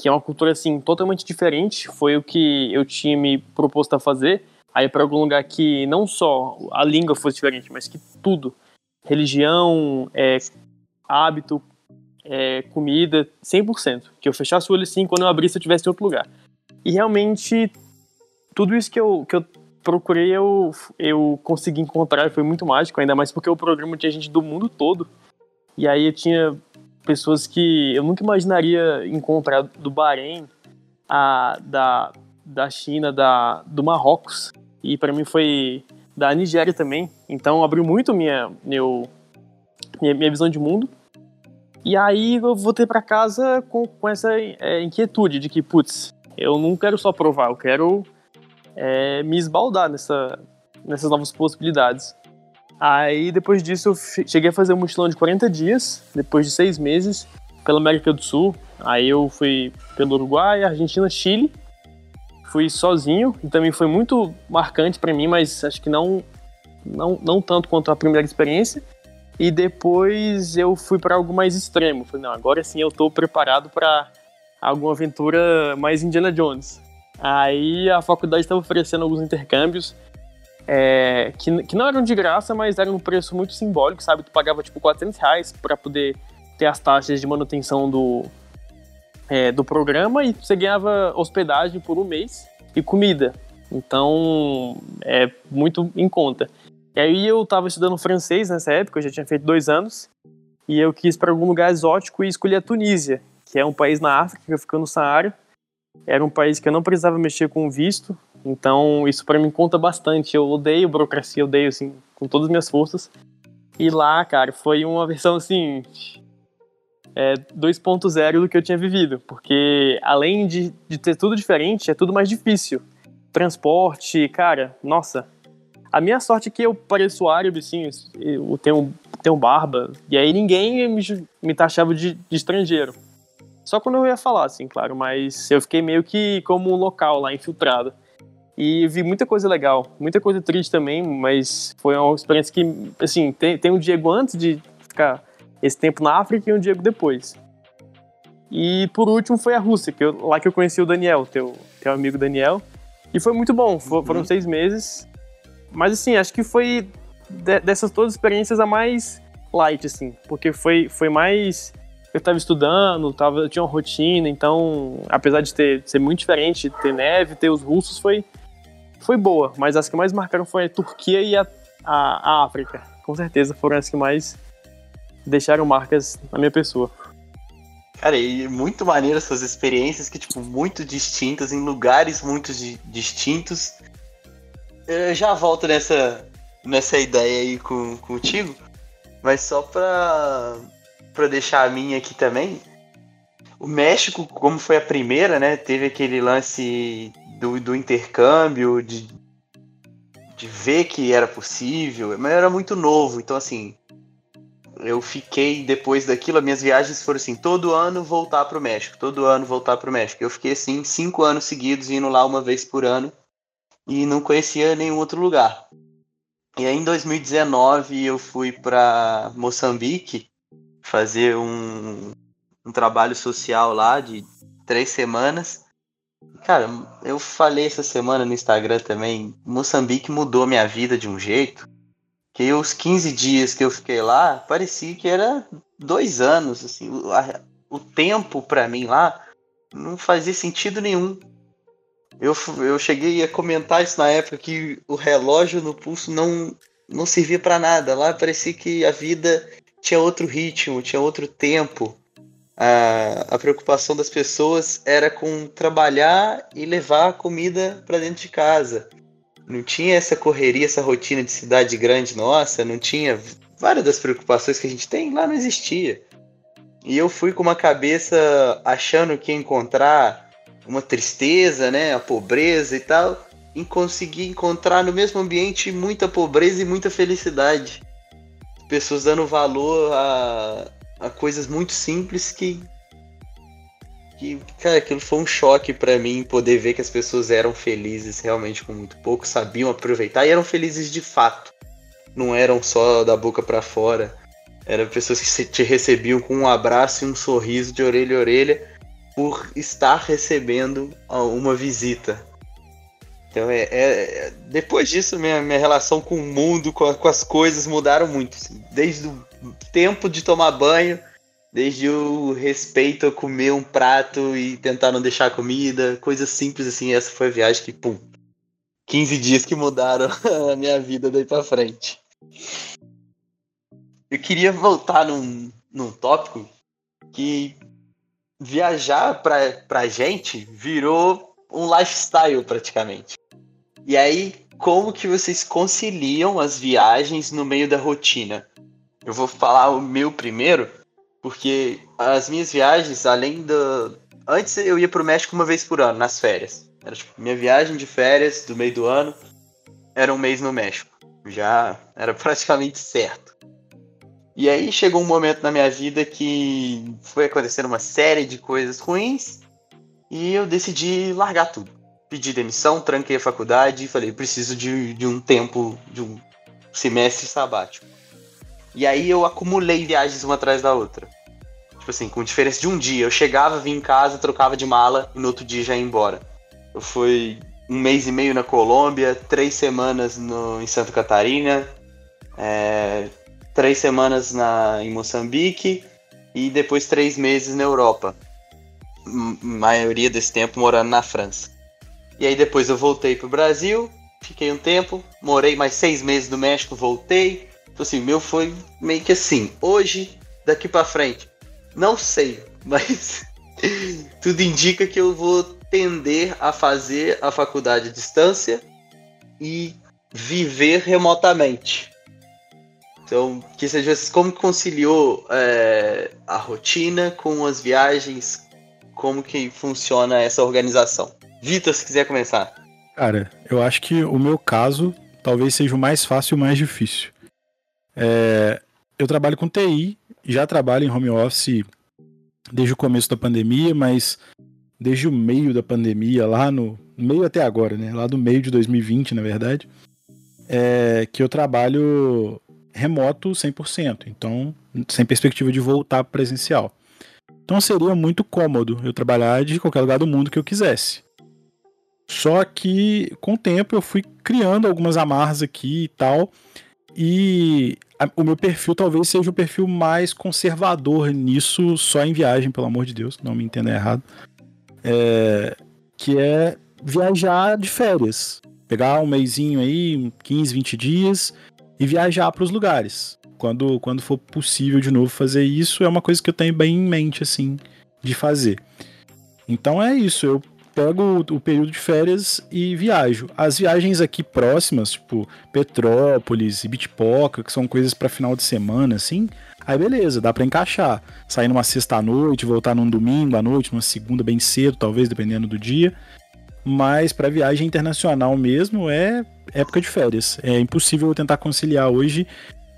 que é uma cultura assim totalmente diferente. Foi o que eu tinha me proposto a fazer. Aí para algum lugar que não só a língua fosse diferente, mas que tudo, religião, é, hábito, é, comida, 100%. Que eu fechasse o olho assim, quando eu abrisse eu estivesse em outro lugar. E realmente, tudo isso que eu, que eu procurei, eu, eu consegui encontrar, foi muito mágico, ainda mais porque o programa tinha gente do mundo todo. E aí eu tinha pessoas que eu nunca imaginaria encontrar do Bahrein, a, da, da China, da, do Marrocos. E para mim foi da Nigéria também. Então abriu muito minha, meu, minha, minha visão de mundo. E aí eu voltei para casa com, com essa é, inquietude de que, putz, eu não quero só provar, eu quero é, me esbaldar nessa, nessas novas possibilidades. Aí depois disso eu cheguei a fazer um mochilão de 40 dias, depois de seis meses, pela América do Sul. Aí eu fui pelo Uruguai, Argentina, Chile. Fui sozinho e também foi muito marcante para mim, mas acho que não, não, não tanto quanto a primeira experiência. E depois eu fui para algo mais extremo. Falei, não, agora sim eu estou preparado para alguma aventura mais Indiana Jones. Aí a faculdade estava oferecendo alguns intercâmbios é, que, que não eram de graça, mas eram um preço muito simbólico, sabe? Tu pagava tipo 400 reais para poder ter as taxas de manutenção do, é, do programa e você ganhava hospedagem por um mês e comida. Então é muito em conta. E aí eu estava estudando francês nessa época, eu já tinha feito dois anos, e eu quis para algum lugar exótico e escolhi a Tunísia, que é um país na África que fica no Saara. Era um país que eu não precisava mexer com visto, então isso para mim conta bastante. Eu odeio burocracia, eu odeio assim com todas as minhas forças. E lá, cara, foi uma versão assim é, 2.0 do que eu tinha vivido, porque além de, de ter tudo diferente, é tudo mais difícil. Transporte, cara, nossa, a minha sorte é que eu pareço árabe, assim, eu tenho, tenho barba, e aí ninguém me, me taxava de, de estrangeiro. Só quando eu ia falar, assim, claro, mas eu fiquei meio que como um local lá, infiltrado. E vi muita coisa legal, muita coisa triste também, mas foi uma experiência que, assim, tem, tem um Diego antes de ficar esse tempo na África e um Diego depois. E por último foi a Rússia, que eu, lá que eu conheci o Daniel, teu, teu amigo Daniel. E foi muito bom, for, foram uhum. seis meses. Mas assim, acho que foi de, dessas todas as experiências a mais light, assim, porque foi, foi mais eu estava estudando, tava, eu tinha uma rotina, então, apesar de ter, ser muito diferente, ter neve, ter os russos, foi, foi boa. Mas as que mais marcaram foi a Turquia e a, a, a África. Com certeza foram as que mais deixaram marcas na minha pessoa. Cara, e muito maneiro essas experiências que, tipo, muito distintas, em lugares muito di distintos. Eu já volto nessa, nessa ideia aí com, contigo, mas só pra, pra deixar a minha aqui também. O México, como foi a primeira, né, teve aquele lance do, do intercâmbio, de, de ver que era possível, mas era muito novo, então assim, eu fiquei depois daquilo, as minhas viagens foram assim, todo ano voltar para o México, todo ano voltar para o México. Eu fiquei assim cinco anos seguidos indo lá uma vez por ano e não conhecia nenhum outro lugar. E aí em 2019 eu fui para Moçambique fazer um, um trabalho social lá de três semanas. Cara, eu falei essa semana no Instagram também, Moçambique mudou minha vida de um jeito que os 15 dias que eu fiquei lá, parecia que era dois anos, assim, o, o tempo para mim lá não fazia sentido nenhum. Eu, eu cheguei a comentar isso na época que o relógio no pulso não, não servia para nada. Lá parecia que a vida tinha outro ritmo, tinha outro tempo. A, a preocupação das pessoas era com trabalhar e levar a comida para dentro de casa não tinha essa correria, essa rotina de cidade grande nossa, não tinha várias das preocupações que a gente tem lá não existia. E eu fui com uma cabeça achando que ia encontrar uma tristeza, né, a pobreza e tal, e consegui encontrar no mesmo ambiente muita pobreza e muita felicidade. Pessoas dando valor a, a coisas muito simples que que, cara, aquilo foi um choque para mim poder ver que as pessoas eram felizes realmente com muito pouco, sabiam aproveitar e eram felizes de fato. Não eram só da boca para fora. Eram pessoas que te recebiam com um abraço e um sorriso de orelha a orelha por estar recebendo uma visita. Então é, é depois disso minha, minha relação com o mundo, com, com as coisas mudaram muito. Assim. Desde o tempo de tomar banho Desde o respeito a comer um prato e tentar não deixar comida, coisas simples assim. Essa foi a viagem que, pum, 15 dias que mudaram a minha vida daí pra frente. Eu queria voltar num, num tópico que viajar pra, pra gente virou um lifestyle praticamente. E aí, como que vocês conciliam as viagens no meio da rotina? Eu vou falar o meu primeiro, porque as minhas viagens, além da. Antes eu ia pro México uma vez por ano, nas férias. Era tipo, minha viagem de férias do meio do ano era um mês no México. Já era praticamente certo. E aí chegou um momento na minha vida que foi acontecendo uma série de coisas ruins e eu decidi largar tudo. Pedi demissão, tranquei a faculdade e falei, preciso de, de um tempo, de um semestre sabático. E aí eu acumulei viagens uma atrás da outra. Tipo assim, com diferença de um dia. Eu chegava, vinha em casa, trocava de mala e no outro dia já ia embora. Eu fui um mês e meio na Colômbia, três semanas no, em Santa Catarina, é, três semanas na, em Moçambique e depois três meses na Europa. Maioria desse tempo morando na França. E aí depois eu voltei pro Brasil, fiquei um tempo, morei mais seis meses no México, voltei, então, assim, meu foi meio que assim. Hoje, daqui para frente, não sei, mas tudo indica que eu vou tender a fazer a faculdade à distância e viver remotamente. Então, que seja como conciliou é, a rotina com as viagens, como que funciona essa organização. Vitor, se quiser começar. Cara, eu acho que o meu caso talvez seja o mais fácil e o mais difícil. É, eu trabalho com TI, já trabalho em home office desde o começo da pandemia, mas desde o meio da pandemia, lá no meio até agora, né? Lá do meio de 2020, na verdade, é que eu trabalho remoto 100%, então sem perspectiva de voltar presencial. Então seria muito cômodo eu trabalhar de qualquer lugar do mundo que eu quisesse. Só que com o tempo eu fui criando algumas amarras aqui e tal, E a, o meu perfil talvez seja o perfil mais conservador nisso, só em viagem, pelo amor de Deus, não me entenda errado. É, que é viajar de férias. Pegar um mêsinho aí, 15, 20 dias e viajar para os lugares. Quando, quando for possível de novo fazer isso, é uma coisa que eu tenho bem em mente, assim, de fazer. Então é isso, eu pego o, período de férias e viajo. As viagens aqui próximas, tipo Petrópolis e Bitpoca, que são coisas para final de semana, assim, aí beleza, dá para encaixar. Sair numa sexta à noite, voltar num domingo à noite, numa segunda bem cedo, talvez, dependendo do dia. Mas para viagem internacional mesmo é época de férias. É impossível tentar conciliar hoje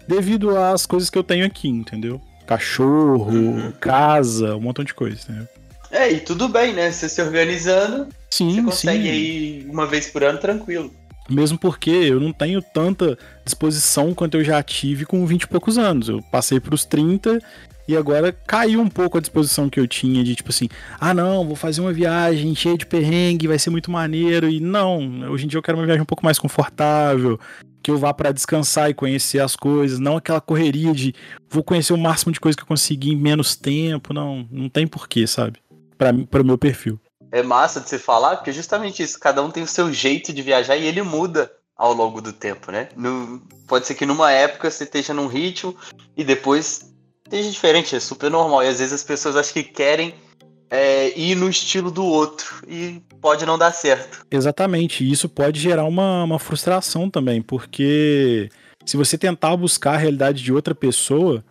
devido às coisas que eu tenho aqui, entendeu? Cachorro, uhum. casa, um montão de coisa, entendeu? É, e tudo bem, né? Você se organizando, sim, você consegue sim. ir uma vez por ano tranquilo. Mesmo porque eu não tenho tanta disposição quanto eu já tive com 20 e poucos anos. Eu passei para os 30 e agora caiu um pouco a disposição que eu tinha de tipo assim, ah não, vou fazer uma viagem cheia de perrengue, vai ser muito maneiro. E não, hoje em dia eu quero uma viagem um pouco mais confortável, que eu vá para descansar e conhecer as coisas, não aquela correria de vou conhecer o máximo de coisa que eu conseguir em menos tempo. Não, não tem porquê, sabe? para o meu perfil. É massa de você falar, porque justamente isso, cada um tem o seu jeito de viajar e ele muda ao longo do tempo, né? No, pode ser que numa época você esteja num ritmo e depois esteja diferente, é super normal. E às vezes as pessoas acham que querem é, ir no estilo do outro e pode não dar certo. Exatamente, e isso pode gerar uma, uma frustração também, porque se você tentar buscar a realidade de outra pessoa,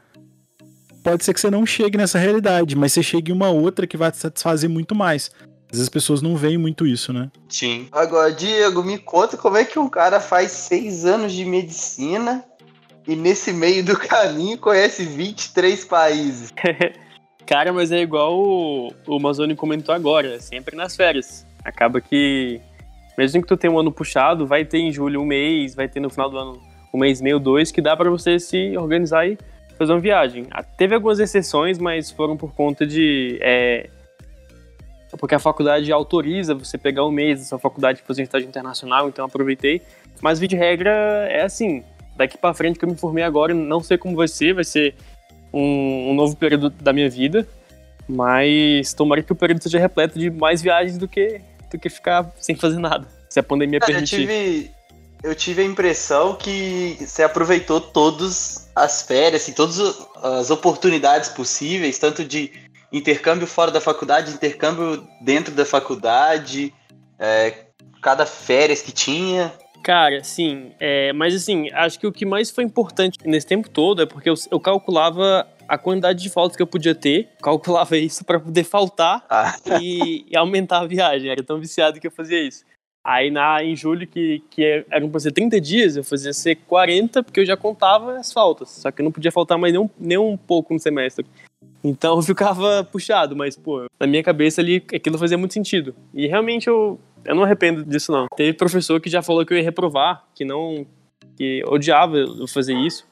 pode ser que você não chegue nessa realidade, mas você chegue em uma outra que vai te satisfazer muito mais. Às vezes as pessoas não veem muito isso, né? Sim. Agora, Diego, me conta como é que um cara faz seis anos de medicina e nesse meio do caminho conhece 23 países. cara, mas é igual o, o Mazoni comentou agora, sempre nas férias. Acaba que, mesmo que tu tenha um ano puxado, vai ter em julho um mês, vai ter no final do ano um mês meio, dois, que dá para você se organizar e fazer uma viagem. Ah, teve algumas exceções, mas foram por conta de. É, porque a faculdade autoriza você pegar um mês da sua faculdade para fazer um estágio internacional, então aproveitei. Mas, de regra, é assim: daqui para frente que eu me formei agora, não sei como vai ser, vai ser um, um novo período da minha vida, mas tomara que o período seja repleto de mais viagens do que, do que ficar sem fazer nada, se a pandemia Cara, permitir. Eu tive, eu tive a impressão que você aproveitou todas as férias, assim, todas as oportunidades possíveis, tanto de intercâmbio fora da faculdade, intercâmbio dentro da faculdade, é, cada férias que tinha. Cara, sim. É, mas assim, acho que o que mais foi importante nesse tempo todo é porque eu, eu calculava a quantidade de faltas que eu podia ter, calculava isso para poder faltar ah. e, e, aumentar a viagem. Era tão viciado que eu fazia isso. Aí na, em julho, que, que é, eram para ser 30 dias, eu fazia ser 40, porque eu já contava as faltas. Só que eu não podia faltar mais nem um, nem um pouco no semestre. Então eu ficava puxado, mas, pô, na minha cabeça ali aquilo fazia muito sentido. E realmente eu, eu não arrependo disso, não. Teve professor que já falou que eu ia reprovar, que não. que odiava eu fazer isso,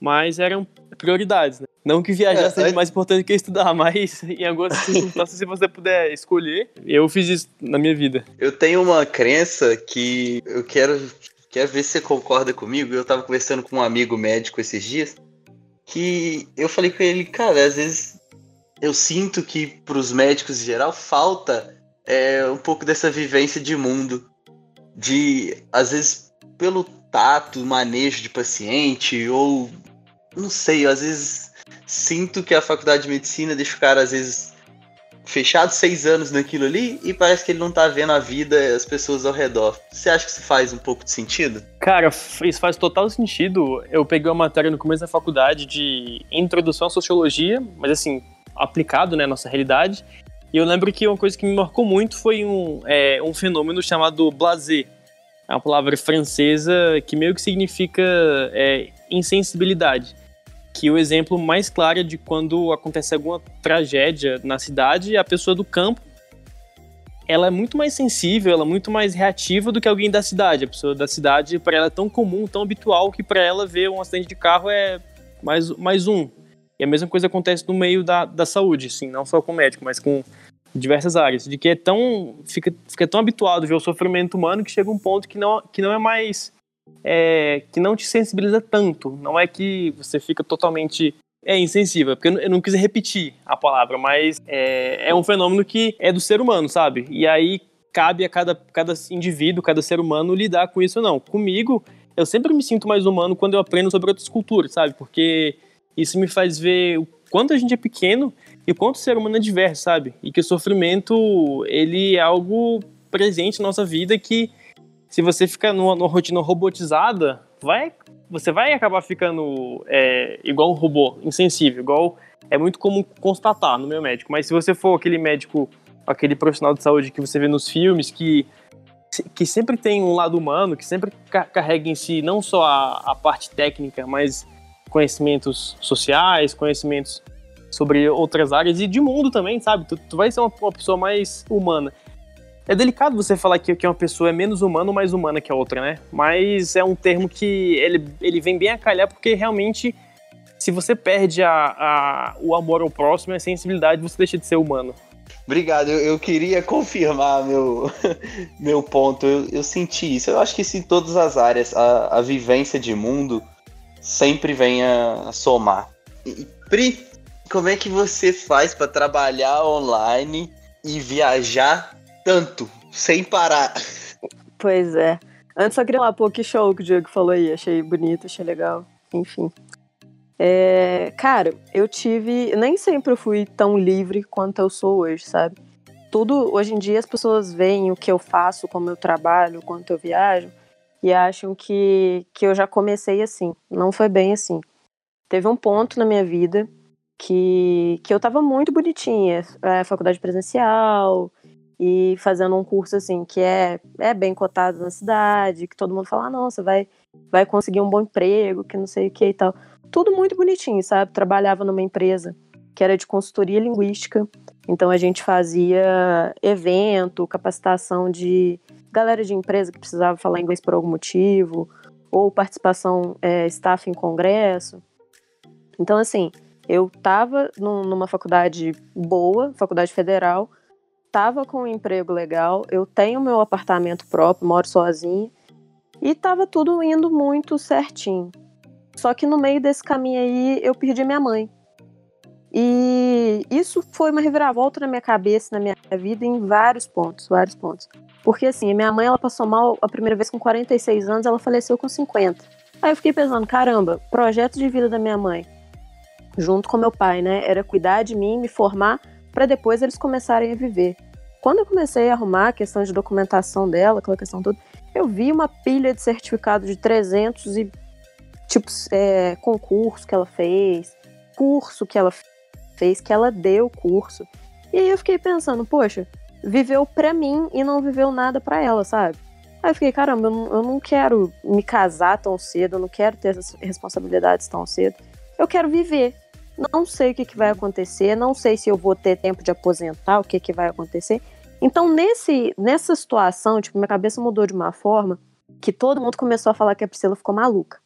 mas eram prioridades, né? Não que viajar é, seja é... mais importante que estudar, mas em algumas circunstâncias, se você puder escolher, eu fiz isso na minha vida. Eu tenho uma crença que eu quero, quero ver se você concorda comigo. Eu tava conversando com um amigo médico esses dias, que eu falei com ele, cara, às vezes eu sinto que para os médicos em geral falta é, um pouco dessa vivência de mundo. De, às vezes, pelo tato, manejo de paciente, ou não sei, às vezes sinto que a faculdade de medicina deixa o cara, às vezes, fechado seis anos naquilo ali e parece que ele não tá vendo a vida, as pessoas ao redor. Você acha que isso faz um pouco de sentido? Cara, isso faz total sentido. Eu peguei uma matéria no começo da faculdade de introdução à sociologia, mas assim, aplicado, né, nossa realidade. E eu lembro que uma coisa que me marcou muito foi um, é, um fenômeno chamado blasé. É uma palavra francesa que meio que significa é, insensibilidade que o exemplo mais claro é de quando acontece alguma tragédia na cidade, a pessoa do campo ela é muito mais sensível, ela é muito mais reativa do que alguém da cidade. A pessoa da cidade, para ela, é tão comum, tão habitual, que para ela ver um acidente de carro é mais, mais um. E a mesma coisa acontece no meio da, da saúde, sim, não só com médico, mas com diversas áreas. De que é tão. Fica, fica tão habituado a ver o sofrimento humano que chega um ponto que não, que não é mais é, que não te sensibiliza tanto. Não é que você fica totalmente é insensível, porque eu não quis repetir a palavra, mas é, é um fenômeno que é do ser humano, sabe? E aí cabe a cada, cada indivíduo, cada ser humano lidar com isso ou não. Comigo, eu sempre me sinto mais humano quando eu aprendo sobre outras culturas, sabe? Porque isso me faz ver o quanto a gente é pequeno e o quanto o ser humano é diverso, sabe? E que o sofrimento, ele é algo presente na nossa vida que se você ficar numa, numa rotina robotizada, vai, você vai acabar ficando é, igual um robô, insensível, igual é muito comum constatar no meu médico. Mas se você for aquele médico, aquele profissional de saúde que você vê nos filmes, que que sempre tem um lado humano, que sempre carrega em si não só a, a parte técnica, mas conhecimentos sociais, conhecimentos sobre outras áreas e de mundo também, sabe? Tu, tu vai ser uma, uma, pessoa mais humana. É delicado você falar que, que uma pessoa é menos humana ou mais humana que a outra, né? Mas é um termo que ele, ele vem bem a calhar porque realmente, se você perde a, a, o amor ao próximo e a sensibilidade, você deixa de ser humano. Obrigado, eu, eu, queria confirmar meu, meu ponto. Eu, eu, senti isso. Eu acho que isso em todas as áreas, a, a vivência de mundo sempre vem a, a somar. E, Pri, como é que você faz para trabalhar online e viajar tanto, sem parar? Pois é. Antes só queria falar, pô, que show que o Diego falou aí. Achei bonito, achei legal. Enfim. É, cara, eu tive. Nem sempre eu fui tão livre quanto eu sou hoje, sabe? Tudo. Hoje em dia as pessoas veem o que eu faço, como eu trabalho, quanto eu viajo, e acham que, que eu já comecei assim. Não foi bem assim. Teve um ponto na minha vida que, que eu tava muito bonitinha. É, faculdade presencial, e fazendo um curso assim que é, é bem cotado na cidade, que todo mundo fala, ah, não, você vai, vai conseguir um bom emprego, que não sei o que e tal tudo muito bonitinho, sabe? Trabalhava numa empresa que era de consultoria linguística, então a gente fazia evento, capacitação de galera de empresa que precisava falar inglês por algum motivo, ou participação é, staff em congresso. Então, assim, eu estava numa faculdade boa, faculdade federal, estava com um emprego legal, eu tenho meu apartamento próprio, moro sozinha, e estava tudo indo muito certinho. Só que no meio desse caminho aí eu perdi minha mãe. E isso foi uma reviravolta na minha cabeça, na minha vida, em vários pontos, vários pontos. Porque assim, minha mãe ela passou mal a primeira vez com 46 anos, ela faleceu com 50. Aí eu fiquei pensando, caramba, projeto de vida da minha mãe, junto com meu pai, né, era cuidar de mim, me formar, para depois eles começarem a viver. Quando eu comecei a arrumar a questão de documentação dela, aquela questão toda, eu vi uma pilha de certificado de 300 e tipo, é, concurso que ela fez, curso que ela fez, que ela deu curso. E aí eu fiquei pensando, poxa, viveu pra mim e não viveu nada pra ela, sabe? Aí eu fiquei, caramba, eu não, eu não quero me casar tão cedo, eu não quero ter essas responsabilidades tão cedo. Eu quero viver. Não sei o que, que vai acontecer, não sei se eu vou ter tempo de aposentar, o que, que vai acontecer. Então, nesse, nessa situação, tipo, minha cabeça mudou de uma forma que todo mundo começou a falar que a Priscila ficou maluca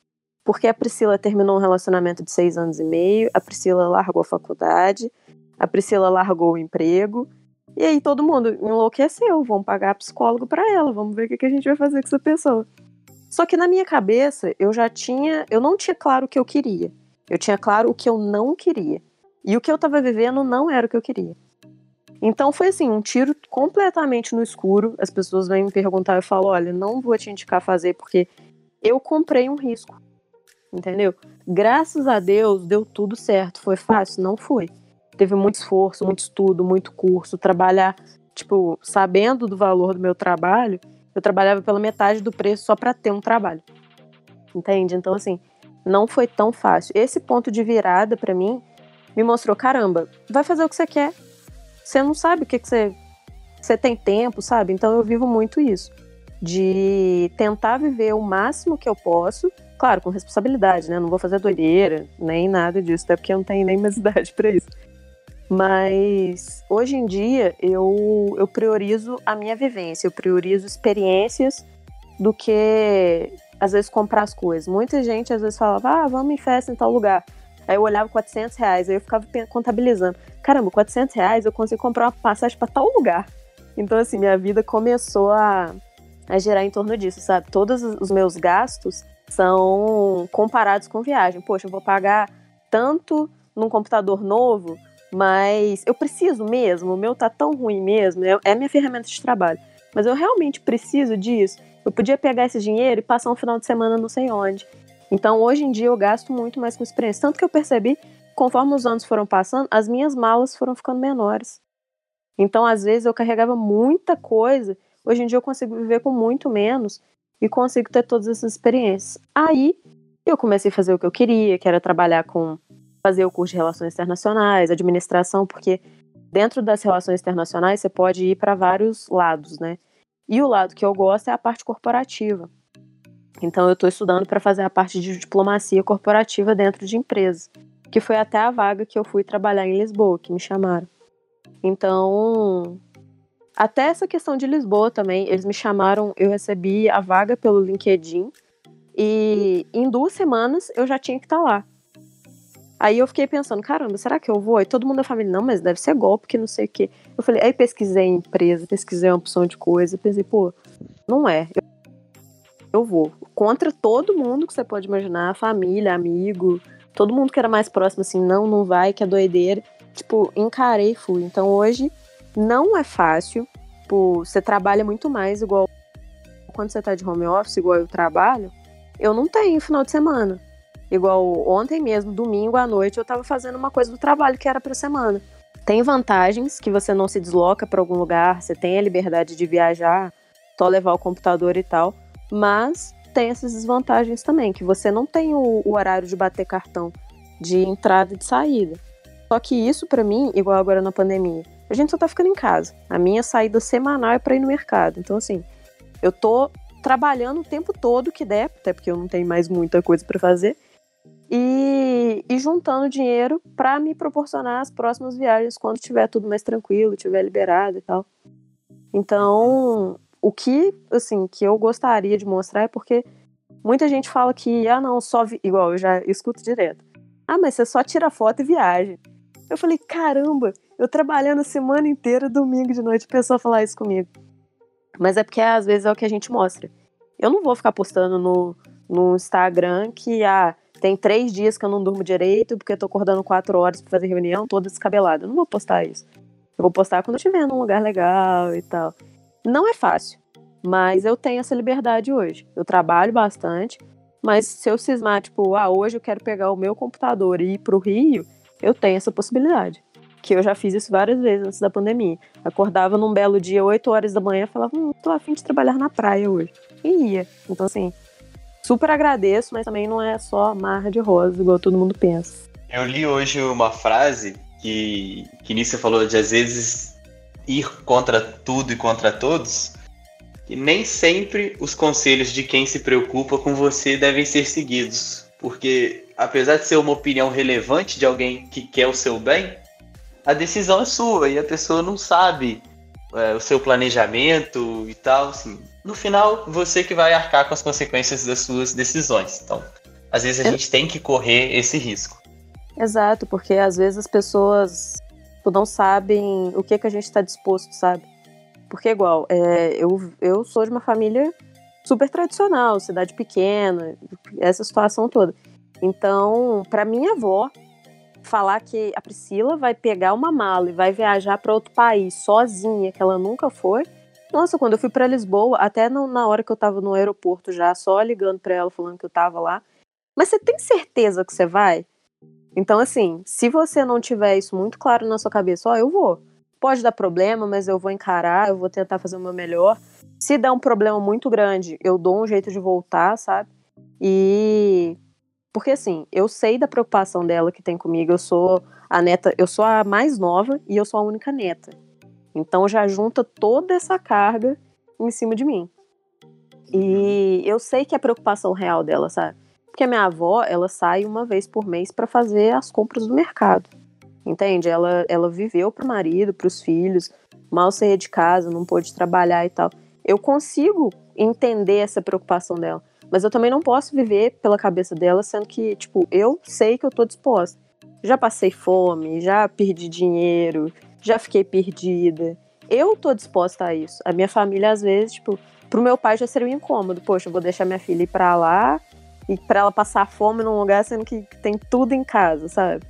porque a Priscila terminou um relacionamento de seis anos e meio, a Priscila largou a faculdade, a Priscila largou o emprego, e aí todo mundo enlouqueceu, vamos pagar psicólogo para ela, vamos ver o que, a gente vai fazer com essa pessoa. Só que na minha cabeça, eu já tinha, eu não tinha claro o que eu queria. Eu tinha claro o que eu não queria. E o que eu estava vivendo não era o que eu queria. Então foi assim, um tiro completamente no escuro. As pessoas vêm me perguntar, eu falo, olha, não vou te indicar fazer porque eu comprei um risco entendeu? Graças a Deus deu tudo certo. Foi fácil? Não foi. Teve muito esforço, muito estudo, muito curso, trabalhar, tipo, sabendo do valor do meu trabalho, eu trabalhava pela metade do preço só para ter um trabalho. Entende? Então assim, não foi tão fácil. Esse ponto de virada para mim me mostrou, caramba, vai fazer o que você quer. Você não sabe o que, que você você tem tempo, sabe? Então eu vivo muito isso de tentar viver o máximo que eu posso Claro, com responsabilidade, né? Não vou fazer doideira, nem nada disso, até porque eu não tenho nem mais idade para isso. Mas hoje em dia eu, eu priorizo a minha vivência, eu priorizo experiências do que às vezes comprar as coisas. Muita gente às vezes falava, ah, vamos em festa em tal lugar. Aí eu olhava 400 reais, aí eu ficava contabilizando. Caramba, 400 reais eu consigo comprar uma passagem para tal lugar. Então, assim, minha vida começou a, a girar em torno disso, sabe? Todos os meus gastos são comparados com viagem. Poxa, eu vou pagar tanto num computador novo, mas eu preciso mesmo, o meu tá tão ruim mesmo, é, é minha ferramenta de trabalho. Mas eu realmente preciso disso. Eu podia pegar esse dinheiro e passar um final de semana não sei onde. Então, hoje em dia, eu gasto muito mais com experiência. Tanto que eu percebi, conforme os anos foram passando, as minhas malas foram ficando menores. Então, às vezes, eu carregava muita coisa. Hoje em dia, eu consigo viver com muito menos e consigo ter todas essas experiências. Aí, eu comecei a fazer o que eu queria, que era trabalhar com. fazer o curso de Relações Internacionais, administração, porque dentro das relações internacionais você pode ir para vários lados, né? E o lado que eu gosto é a parte corporativa. Então eu estou estudando para fazer a parte de diplomacia corporativa dentro de empresas, que foi até a vaga que eu fui trabalhar em Lisboa, que me chamaram. Então, até essa questão de Lisboa também, eles me chamaram, eu recebi a vaga pelo LinkedIn e em duas semanas eu já tinha que estar tá lá. Aí eu fiquei pensando, caramba, será que eu vou? E todo mundo da família, não, mas deve ser golpe, que não sei o quê. Eu falei, aí pesquisei empresa, pesquisei uma opção de coisa, pensei, pô, não é. Eu eu vou. Contra todo mundo que você pode imaginar, família, amigo, todo mundo que era mais próximo, assim, não, não vai, que é doideira. Tipo, encarei e fui. Então hoje não é fácil. Tipo, você trabalha muito mais, igual quando você tá de home office, igual eu trabalho. Eu não tenho final de semana. Igual ontem mesmo, domingo à noite, eu tava fazendo uma coisa do trabalho que era pra semana. Tem vantagens que você não se desloca para algum lugar, você tem a liberdade de viajar, só levar o computador e tal. Mas tem essas desvantagens também, que você não tem o, o horário de bater cartão de entrada e de saída. Só que isso, para mim, igual agora na pandemia, a gente só tá ficando em casa. A minha saída semanal é pra ir no mercado. Então, assim, eu tô trabalhando o tempo todo que der, até porque eu não tenho mais muita coisa para fazer, e, e, juntando dinheiro para me proporcionar as próximas viagens quando tiver tudo mais tranquilo, tiver liberado e tal. Então, o que, assim, que eu gostaria de mostrar é porque muita gente fala que, ah, não, só. Vi... Igual, eu já escuto direto. Ah, mas você só tira foto e viaja. Eu falei, caramba, eu trabalhando a semana inteira, domingo de noite, a pessoa falar isso comigo. Mas é porque às vezes é o que a gente mostra. Eu não vou ficar postando no, no Instagram que, ah, tem três dias que eu não durmo direito porque eu tô acordando quatro horas pra fazer reunião, toda descabelada. Eu não vou postar isso. Eu vou postar quando eu estiver num lugar legal e tal. Não é fácil, mas eu tenho essa liberdade hoje. Eu trabalho bastante, mas se eu cismar, tipo, ah, hoje eu quero pegar o meu computador e ir pro Rio, eu tenho essa possibilidade. Que eu já fiz isso várias vezes antes da pandemia. Acordava num belo dia, 8 horas da manhã, falava, hum, tô afim de trabalhar na praia hoje. E ia. Então, assim, super agradeço, mas também não é só marra de rosa, igual todo mundo pensa. Eu li hoje uma frase que, que Nícia falou de às vezes ir contra tudo e contra todos, e nem sempre os conselhos de quem se preocupa com você devem ser seguidos. Porque, apesar de ser uma opinião relevante de alguém que quer o seu bem, a decisão é sua e a pessoa não sabe é, o seu planejamento e tal. Assim. No final, você que vai arcar com as consequências das suas decisões. Então, às vezes a é. gente tem que correr esse risco. Exato, porque às vezes as pessoas tipo, não sabem o que, que a gente está disposto, sabe? Porque, igual, é, eu, eu sou de uma família super tradicional, cidade pequena, essa situação toda. Então, para minha avó, falar que a Priscila vai pegar uma mala e vai viajar para outro país sozinha, que ela nunca foi. Nossa, quando eu fui para Lisboa, até na hora que eu tava no aeroporto já, só ligando para ela falando que eu tava lá. Mas você tem certeza que você vai? Então, assim, se você não tiver isso muito claro na sua cabeça, ó, eu vou. Pode dar problema, mas eu vou encarar, eu vou tentar fazer o meu melhor. Se der um problema muito grande, eu dou um jeito de voltar, sabe? E. Porque, assim, eu sei da preocupação dela que tem comigo. Eu sou a neta, eu sou a mais nova e eu sou a única neta. Então já junta toda essa carga em cima de mim. E eu sei que é a preocupação real dela, sabe? Porque a minha avó, ela sai uma vez por mês para fazer as compras do mercado. Entende? Ela, ela viveu pro marido, pros filhos, mal saía de casa, não pôde trabalhar e tal. Eu consigo entender essa preocupação dela, mas eu também não posso viver pela cabeça dela, sendo que, tipo, eu sei que eu tô disposta. Já passei fome, já perdi dinheiro, já fiquei perdida. eu tô disposta a isso. A minha família, às vezes, tipo, pro meu pai já seria um incômodo. Poxa, eu vou deixar minha filha ir pra lá e pra ela passar fome num lugar sendo que tem tudo em casa, sabe?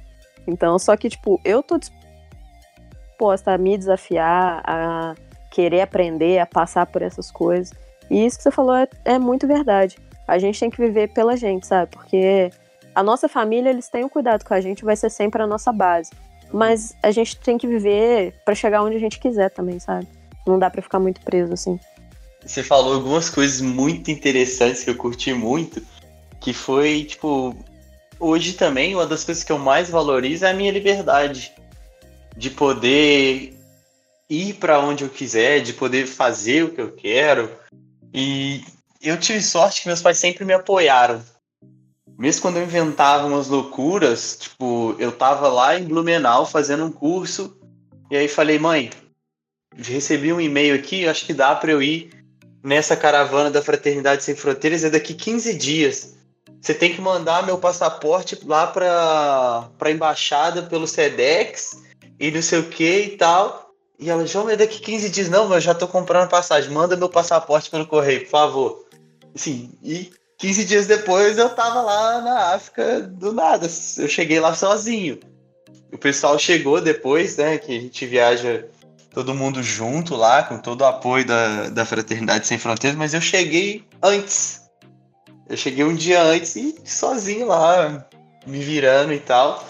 Então, só que, tipo, eu tô disposta a me desafiar, a querer aprender, a passar por essas coisas. E isso que você falou é, é muito verdade. A gente tem que viver pela gente, sabe? Porque a nossa família, eles têm um cuidado com a gente, vai ser sempre a nossa base. Mas a gente tem que viver para chegar onde a gente quiser também, sabe? Não dá para ficar muito preso assim. Você falou algumas coisas muito interessantes que eu curti muito, que foi, tipo, hoje também uma das coisas que eu mais valorizo é a minha liberdade de poder ir para onde eu quiser, de poder fazer o que eu quero. E eu tive sorte que meus pais sempre me apoiaram. Mesmo quando eu inventava umas loucuras, tipo, eu tava lá em Blumenau fazendo um curso, e aí falei, mãe, recebi um e-mail aqui, acho que dá para eu ir nessa caravana da Fraternidade Sem Fronteiras, é daqui 15 dias. Você tem que mandar meu passaporte lá para a embaixada pelo SEDEX e não sei o que e tal. E ela, João, é daqui 15 dias. Não, eu já tô comprando passagem. Manda meu passaporte pelo correio, por favor. Assim, e 15 dias depois eu tava lá na África do nada. Eu cheguei lá sozinho. O pessoal chegou depois, né? Que a gente viaja todo mundo junto lá, com todo o apoio da, da Fraternidade Sem Fronteiras, mas eu cheguei antes. Eu cheguei um dia antes e sozinho lá, me virando e tal.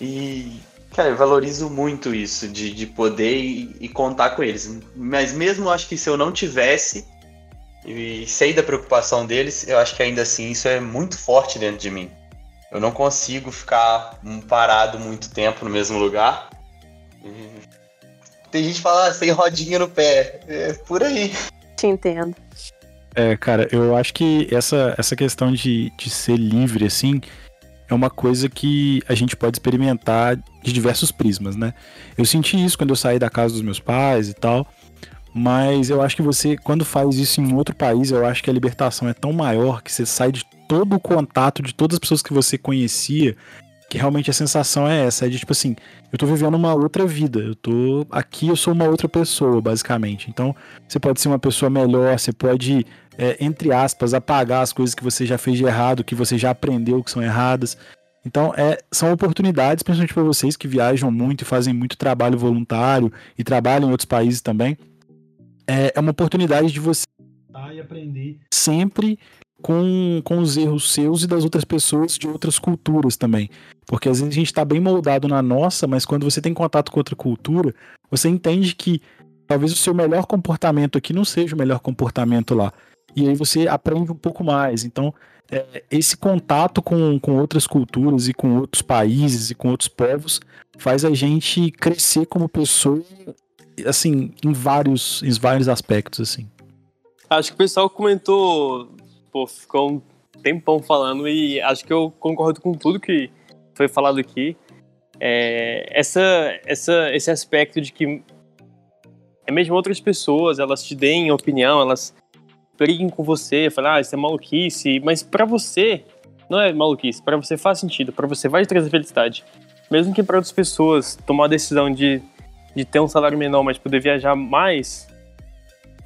E, cara, eu valorizo muito isso, de, de poder e, e contar com eles. Mas mesmo acho que se eu não tivesse, e sei da preocupação deles, eu acho que ainda assim isso é muito forte dentro de mim. Eu não consigo ficar parado muito tempo no mesmo lugar. Tem gente que fala ah, sem rodinha no pé. É por aí. Te entendo. É, cara, eu acho que essa, essa questão de, de ser livre, assim, é uma coisa que a gente pode experimentar de diversos prismas, né? Eu senti isso quando eu saí da casa dos meus pais e tal. Mas eu acho que você, quando faz isso em outro país, eu acho que a libertação é tão maior que você sai de todo o contato de todas as pessoas que você conhecia, que realmente a sensação é essa, é de tipo assim, eu tô vivendo uma outra vida, eu tô aqui, eu sou uma outra pessoa, basicamente. Então, você pode ser uma pessoa melhor, você pode, é, entre aspas, apagar as coisas que você já fez de errado, que você já aprendeu que são erradas. Então, é, são oportunidades, principalmente para vocês que viajam muito e fazem muito trabalho voluntário e trabalham em outros países também é, é uma oportunidade de você e aprender sempre com, com os erros seus e das outras pessoas de outras culturas também. Porque às vezes a gente está bem moldado na nossa, mas quando você tem contato com outra cultura, você entende que talvez o seu melhor comportamento aqui não seja o melhor comportamento lá. E aí você aprende um pouco mais. Então, é, esse contato com, com outras culturas e com outros países e com outros povos faz a gente crescer como pessoa assim, em vários, em vários aspectos, assim. Acho que o pessoal comentou, pô, ficou um tempão falando e acho que eu concordo com tudo que foi falado aqui. É, essa, essa, esse aspecto de que é mesmo outras pessoas, elas te deem opinião, elas briguem com você, falam, ah, isso é maluquice, mas para você não é maluquice, para você faz sentido, para você vai trazer felicidade. Mesmo que para outras pessoas tomar a decisão de de ter um salário menor, mas poder viajar mais,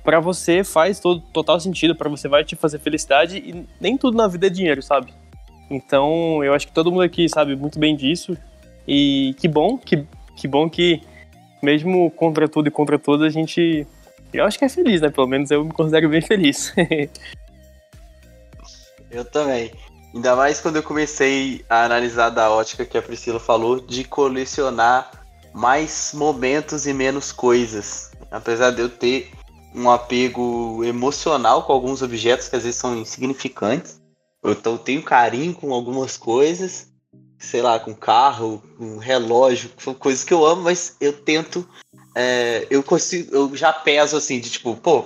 para você faz todo, total sentido, para você vai te fazer felicidade e nem tudo na vida é dinheiro, sabe? Então, eu acho que todo mundo aqui sabe muito bem disso. E que bom, que, que bom que mesmo contra tudo e contra todos, a gente eu acho que é feliz, né? Pelo menos eu me considero bem feliz. eu também. Ainda mais quando eu comecei a analisar da ótica que a Priscila falou de colecionar mais momentos e menos coisas. Apesar de eu ter um apego emocional com alguns objetos que às vezes são insignificantes, eu tenho carinho com algumas coisas, sei lá, com carro, com relógio, são coisas que eu amo, mas eu tento. É, eu consigo. Eu já peso assim, de tipo, pô.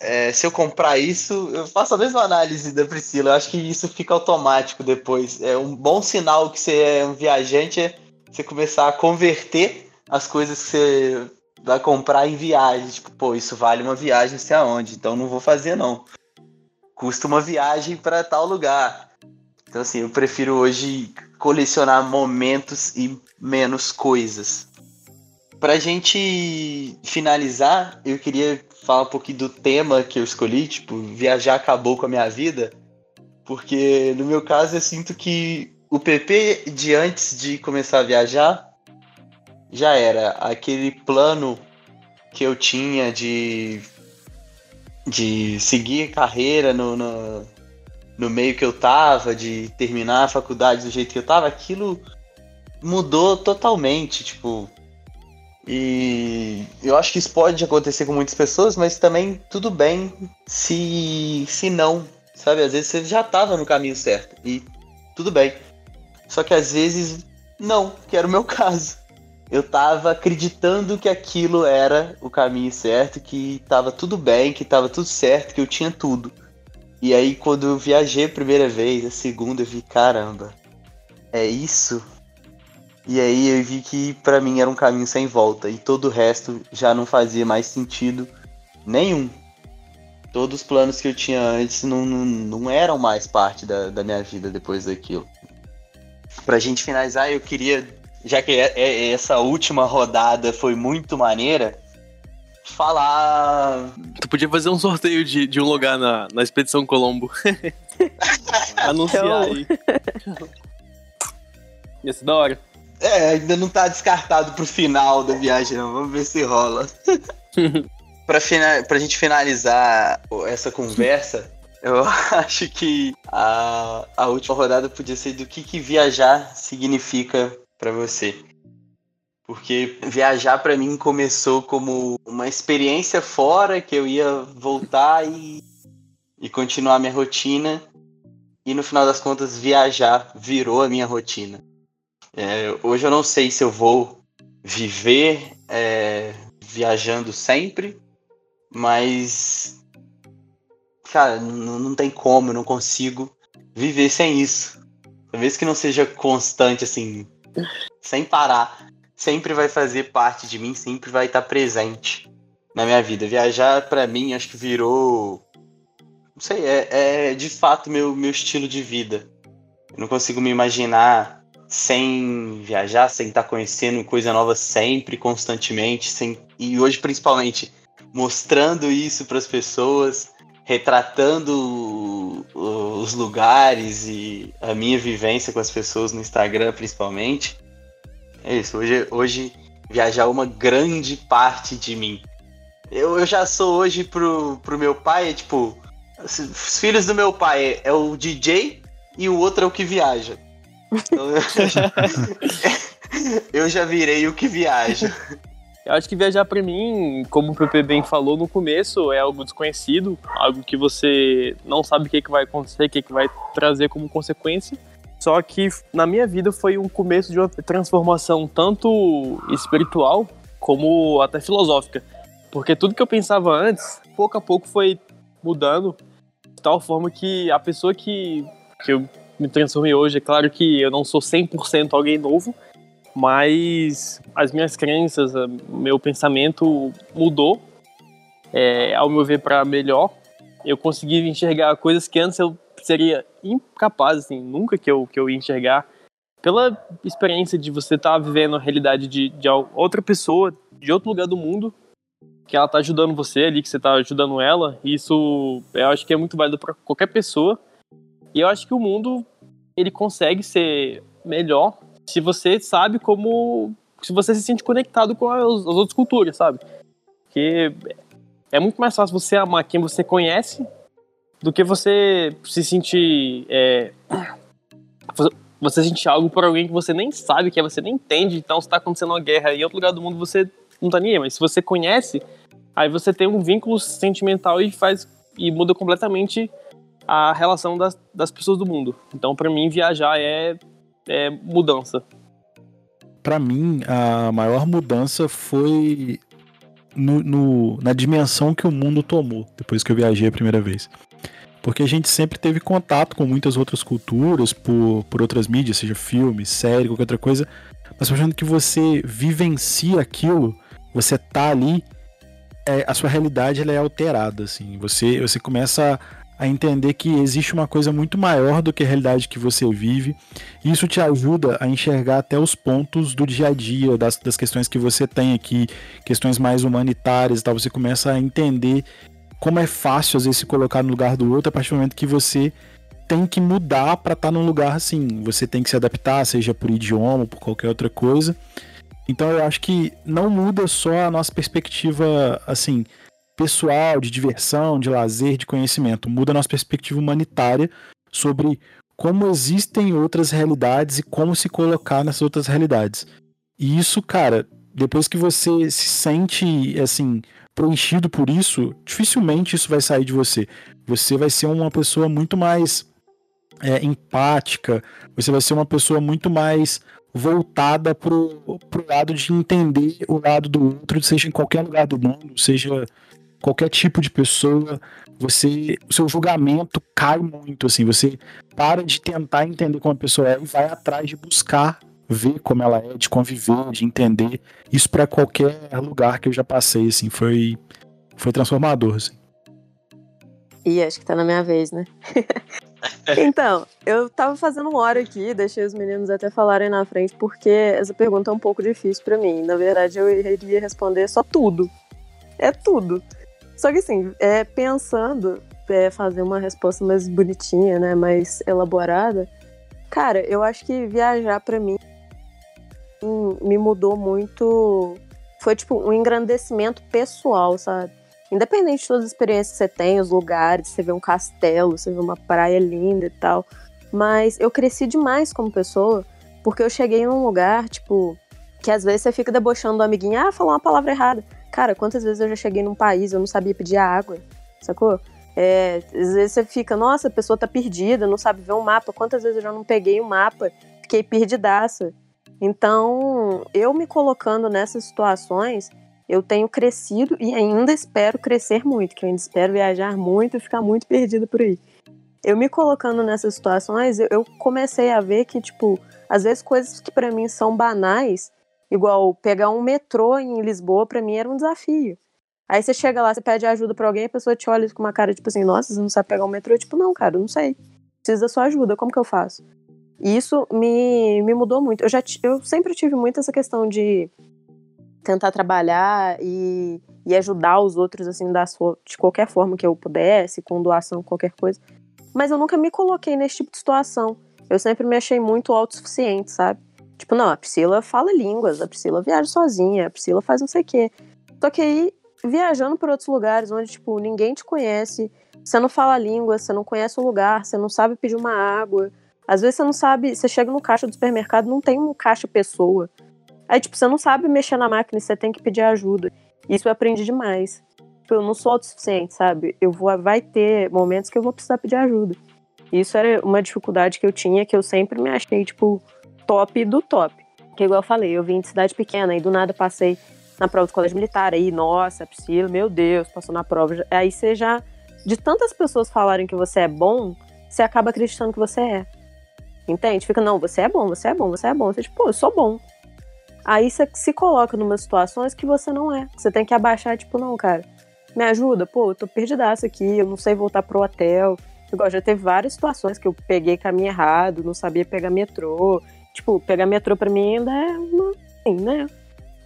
É, se eu comprar isso, eu faço a mesma análise da Priscila. Eu acho que isso fica automático depois. É um bom sinal que você é um viajante. É você começar a converter as coisas que você vai comprar em viagem. Tipo, pô, isso vale uma viagem, sei aonde, então não vou fazer não. Custa uma viagem para tal lugar. Então, assim, eu prefiro hoje colecionar momentos e menos coisas. pra gente finalizar, eu queria falar um pouquinho do tema que eu escolhi, tipo, viajar acabou com a minha vida, porque no meu caso eu sinto que o PP de antes de começar a viajar já era aquele plano que eu tinha de de seguir carreira no, no, no meio que eu tava, de terminar a faculdade do jeito que eu tava, aquilo mudou totalmente, tipo, e eu acho que isso pode acontecer com muitas pessoas, mas também tudo bem se, se não, sabe? Às vezes você já estava no caminho certo e tudo bem. Só que às vezes não, que era o meu caso. Eu estava acreditando que aquilo era o caminho certo, que estava tudo bem, que estava tudo certo, que eu tinha tudo. E aí quando eu viajei a primeira vez, a segunda, eu vi, caramba, é isso e aí eu vi que para mim era um caminho sem volta e todo o resto já não fazia mais sentido nenhum. Todos os planos que eu tinha antes não, não, não eram mais parte da, da minha vida depois daquilo. Pra gente finalizar, eu queria, já que é, é, essa última rodada foi muito maneira, falar. Tu podia fazer um sorteio de, de um lugar na, na Expedição Colombo. Anunciar aí. Ia ser da hora. É, ainda não tá descartado pro final da viagem, não. Vamos ver se rola. pra, fina pra gente finalizar essa conversa, eu acho que a, a última rodada podia ser do que, que viajar significa para você. Porque viajar para mim começou como uma experiência fora que eu ia voltar e, e continuar minha rotina. E no final das contas, viajar virou a minha rotina. É, hoje eu não sei se eu vou viver é, viajando sempre, mas. Cara, não, não tem como, eu não consigo viver sem isso. Talvez que não seja constante, assim, sem parar. Sempre vai fazer parte de mim, sempre vai estar presente na minha vida. Viajar, para mim, acho que virou. Não sei, é, é de fato meu, meu estilo de vida. Eu não consigo me imaginar sem viajar, sem estar conhecendo coisa nova sempre, constantemente, sem e hoje principalmente mostrando isso para as pessoas, retratando os lugares e a minha vivência com as pessoas no Instagram principalmente. É isso, hoje, hoje viajar é uma grande parte de mim. Eu, eu já sou hoje pro, pro meu pai, é tipo, os filhos do meu pai é o DJ e o outro é o que viaja. Então, eu já virei o que viaja. Eu acho que viajar para mim, como o PP bem falou no começo, é algo desconhecido, algo que você não sabe o que, que vai acontecer, o que, que vai trazer como consequência. Só que na minha vida foi um começo de uma transformação tanto espiritual como até filosófica. Porque tudo que eu pensava antes, pouco a pouco foi mudando, de tal forma que a pessoa que, que eu me transformei hoje. É claro que eu não sou 100% alguém novo, mas as minhas crenças, meu pensamento mudou, é, ao meu ver, para melhor. Eu consegui enxergar coisas que antes eu seria incapaz, assim, nunca que eu, que eu ia enxergar. Pela experiência de você estar tá vivendo a realidade de, de outra pessoa, de outro lugar do mundo, que ela tá ajudando você ali, que você tá ajudando ela, isso eu acho que é muito válido para qualquer pessoa e eu acho que o mundo ele consegue ser melhor se você sabe como. Se você se sente conectado com as, as outras culturas, sabe? Porque é muito mais fácil você amar quem você conhece do que você se sentir. É, você sentir algo por alguém que você nem sabe que você nem entende. Então, se tá acontecendo uma guerra em outro lugar do mundo, você não tá nem aí. Mas se você conhece, aí você tem um vínculo sentimental e faz. e muda completamente a relação das, das pessoas do mundo. Então, para mim, viajar é, é mudança. Para mim, a maior mudança foi no, no, na dimensão que o mundo tomou depois que eu viajei a primeira vez. Porque a gente sempre teve contato com muitas outras culturas por, por outras mídias, seja filme, série, qualquer outra coisa. Mas achando que você vivencia aquilo, você tá ali, é, a sua realidade ela é alterada, assim. Você, você começa a entender que existe uma coisa muito maior do que a realidade que você vive. E isso te ajuda a enxergar até os pontos do dia a dia, das, das questões que você tem aqui, questões mais humanitárias e tal. Você começa a entender como é fácil, às vezes, se colocar no lugar do outro a partir do momento que você tem que mudar para estar tá num lugar assim. Você tem que se adaptar, seja por idioma, ou por qualquer outra coisa. Então eu acho que não muda só a nossa perspectiva, assim, pessoal, de diversão, de lazer, de conhecimento. Muda a nossa perspectiva humanitária sobre como existem outras realidades e como se colocar nessas outras realidades. E isso, cara, depois que você se sente, assim, preenchido por isso, dificilmente isso vai sair de você. Você vai ser uma pessoa muito mais é, empática, você vai ser uma pessoa muito mais voltada pro, pro lado de entender o lado do outro, seja em qualquer lugar do mundo, seja qualquer tipo de pessoa, você, o seu julgamento cai muito, assim, você para de tentar entender como a pessoa é e vai atrás de buscar ver como ela é, de conviver, de entender. Isso para qualquer lugar que eu já passei, assim, foi foi transformador, assim. E acho que tá na minha vez, né? então, eu tava fazendo uma hora aqui, deixei os meninos até falarem na frente, porque essa pergunta é um pouco difícil para mim. Na verdade, eu iria responder só tudo. É tudo. Só que assim, é, pensando, é, fazer uma resposta mais bonitinha, né, mais elaborada, cara, eu acho que viajar para mim me mudou muito. Foi tipo um engrandecimento pessoal, sabe? Independente de todas as experiências que você tem, os lugares, você vê um castelo, você vê uma praia linda e tal. Mas eu cresci demais como pessoa, porque eu cheguei num lugar, tipo, que às vezes você fica debochando do amiguinho, ah, falou uma palavra errada. Cara, quantas vezes eu já cheguei num país eu não sabia pedir água, sacou? É, às vezes você fica, nossa, a pessoa tá perdida, não sabe ver um mapa. Quantas vezes eu já não peguei um mapa, fiquei perdidaça. Então, eu me colocando nessas situações, eu tenho crescido e ainda espero crescer muito, que eu ainda espero viajar muito e ficar muito perdida por aí. Eu me colocando nessas situações, eu comecei a ver que, tipo, às vezes coisas que para mim são banais, Igual pegar um metrô em Lisboa, para mim era um desafio. Aí você chega lá, você pede ajuda para alguém, a pessoa te olha com uma cara tipo assim: Nossa, você não sabe pegar um metrô? tipo, não, cara, eu não sei. Preciso da sua ajuda, como que eu faço? E isso me, me mudou muito. Eu, já, eu sempre tive muito essa questão de tentar trabalhar e, e ajudar os outros, assim, da sua, de qualquer forma que eu pudesse, com doação, qualquer coisa. Mas eu nunca me coloquei nesse tipo de situação. Eu sempre me achei muito autossuficiente, sabe? Tipo, não, a Priscila fala línguas, a Priscila viaja sozinha, a Priscila faz não sei o quê. Só que aí, viajando por outros lugares onde, tipo, ninguém te conhece, você não fala língua, você não conhece o lugar, você não sabe pedir uma água. Às vezes você não sabe, você chega no caixa do supermercado, não tem um caixa pessoa. Aí, tipo, você não sabe mexer na máquina e você tem que pedir ajuda. Isso eu aprendi demais. Tipo, eu não sou autossuficiente, sabe? Eu vou, vai ter momentos que eu vou precisar pedir ajuda. Isso era uma dificuldade que eu tinha, que eu sempre me achei, tipo, top do top. Que igual eu falei, eu vim de cidade pequena e do nada passei na prova do colégio militar. Aí, nossa, Priscila, meu Deus, passou na prova. Aí você já, de tantas pessoas falarem que você é bom, você acaba acreditando que você é. Entende? Fica, não, você é bom, você é bom, você é bom. Você, tipo, pô, eu sou bom. Aí você se coloca numa situações que você não é. Você tem que abaixar, tipo, não, cara, me ajuda, pô, eu tô perdidaço aqui, eu não sei voltar pro hotel. Igual, já teve várias situações que eu peguei caminho errado, não sabia pegar metrô, Tipo, pegar metrô pra mim ainda é uma, assim, né?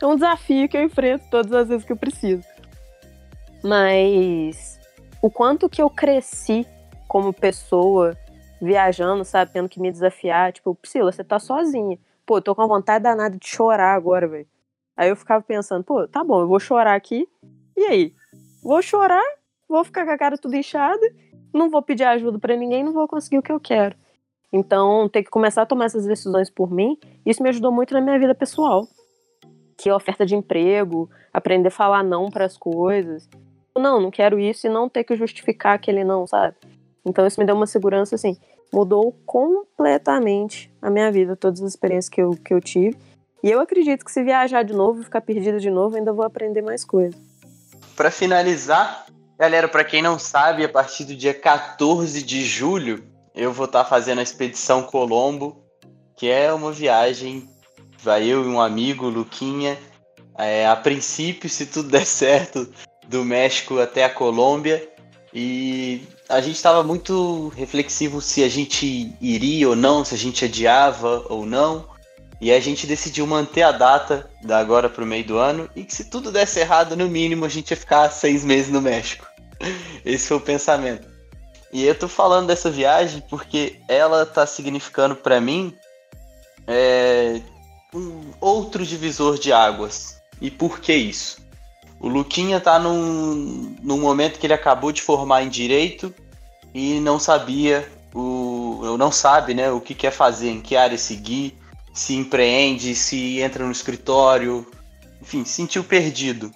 É um desafio que eu enfrento todas as vezes que eu preciso. Mas o quanto que eu cresci como pessoa, viajando, sabe, tendo que me desafiar, tipo, Priscila, você tá sozinha. Pô, tô com vontade danada de chorar agora, velho. Aí eu ficava pensando, pô, tá bom, eu vou chorar aqui. E aí? Vou chorar, vou ficar com a cara tudo inchada, não vou pedir ajuda para ninguém, não vou conseguir o que eu quero. Então, ter que começar a tomar essas decisões por mim, isso me ajudou muito na minha vida pessoal. Que é oferta de emprego, aprender a falar não para as coisas. Não, não quero isso e não ter que justificar aquele não, sabe? Então, isso me deu uma segurança, assim, mudou completamente a minha vida, todas as experiências que eu, que eu tive. E eu acredito que se viajar de novo, ficar perdida de novo, ainda vou aprender mais coisas. Para finalizar, galera, para quem não sabe, a partir do dia 14 de julho, eu vou estar tá fazendo a expedição Colombo, que é uma viagem, vai eu e um amigo, Luquinha, é, a princípio, se tudo der certo, do México até a Colômbia. E a gente estava muito reflexivo se a gente iria ou não, se a gente adiava ou não. E a gente decidiu manter a data da agora para o meio do ano e que se tudo desse errado, no mínimo, a gente ia ficar seis meses no México. Esse foi o pensamento. E eu tô falando dessa viagem porque ela tá significando para mim é, um outro divisor de águas. E por que isso? O Luquinha tá num, num momento que ele acabou de formar em direito e não sabia o não sabe, né, o que quer fazer, em que área seguir, se empreende, se entra no escritório, enfim, sentiu perdido.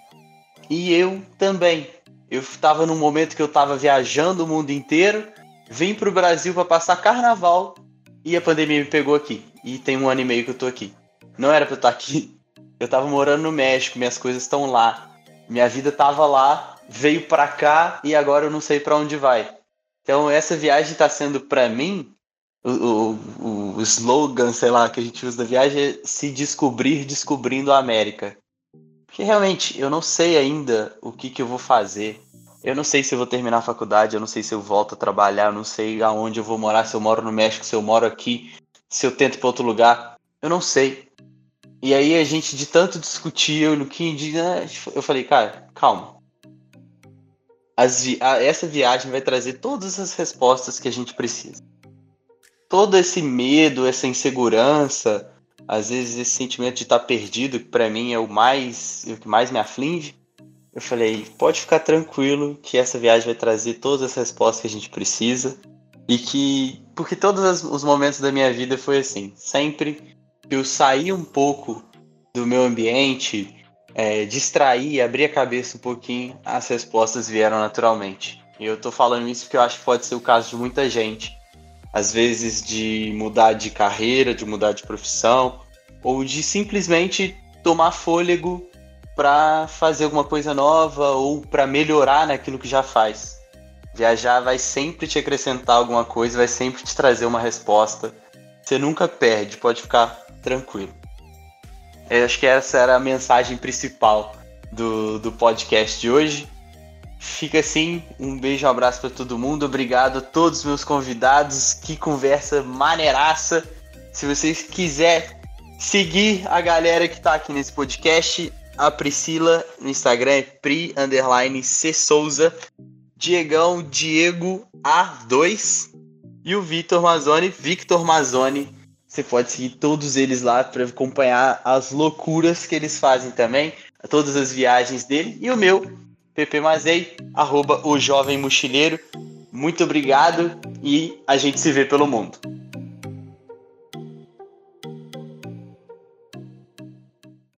E eu também. Eu estava num momento que eu estava viajando o mundo inteiro, vim para o Brasil para passar carnaval e a pandemia me pegou aqui. E tem um ano e meio que eu tô aqui. Não era para eu estar aqui. Eu estava morando no México, minhas coisas estão lá. Minha vida estava lá, veio para cá e agora eu não sei para onde vai. Então essa viagem está sendo para mim o, o, o, slogan, sei lá, que a gente usa da viagem é se descobrir descobrindo a América. Porque realmente eu não sei ainda o que, que eu vou fazer. Eu não sei se eu vou terminar a faculdade, eu não sei se eu volto a trabalhar, eu não sei aonde eu vou morar, se eu moro no México, se eu moro aqui, se eu tento para outro lugar. Eu não sei. E aí a gente, de tanto discutir, eu Kind, né, eu falei, cara, calma. Vi essa viagem vai trazer todas as respostas que a gente precisa todo esse medo, essa insegurança, às vezes esse sentimento de estar perdido, que para mim é o mais o que mais me aflige, eu falei, pode ficar tranquilo que essa viagem vai trazer todas as respostas que a gente precisa e que porque todos os momentos da minha vida foi assim, sempre que eu saí um pouco do meu ambiente, é, distrair, abrir a cabeça um pouquinho, as respostas vieram naturalmente. E eu tô falando isso porque eu acho que pode ser o caso de muita gente às vezes de mudar de carreira, de mudar de profissão, ou de simplesmente tomar fôlego para fazer alguma coisa nova ou para melhorar naquilo que já faz. Viajar vai sempre te acrescentar alguma coisa, vai sempre te trazer uma resposta. Você nunca perde, pode ficar tranquilo. Eu acho que essa era a mensagem principal do, do podcast de hoje. Fica assim, um beijo, um abraço para todo mundo. Obrigado a todos os meus convidados. Que conversa maneiraça. Se vocês quiserem seguir a galera que tá aqui nesse podcast, a Priscila no Instagram é pri underline C Souza, Diegão Diego A2 e o Victor Mazzoni, Victor Mazzoni. Você pode seguir todos eles lá para acompanhar as loucuras que eles fazem também, todas as viagens dele e o meu Pepe Mazei, arroba o Jovem Mochileiro. Muito obrigado e a gente se vê pelo mundo.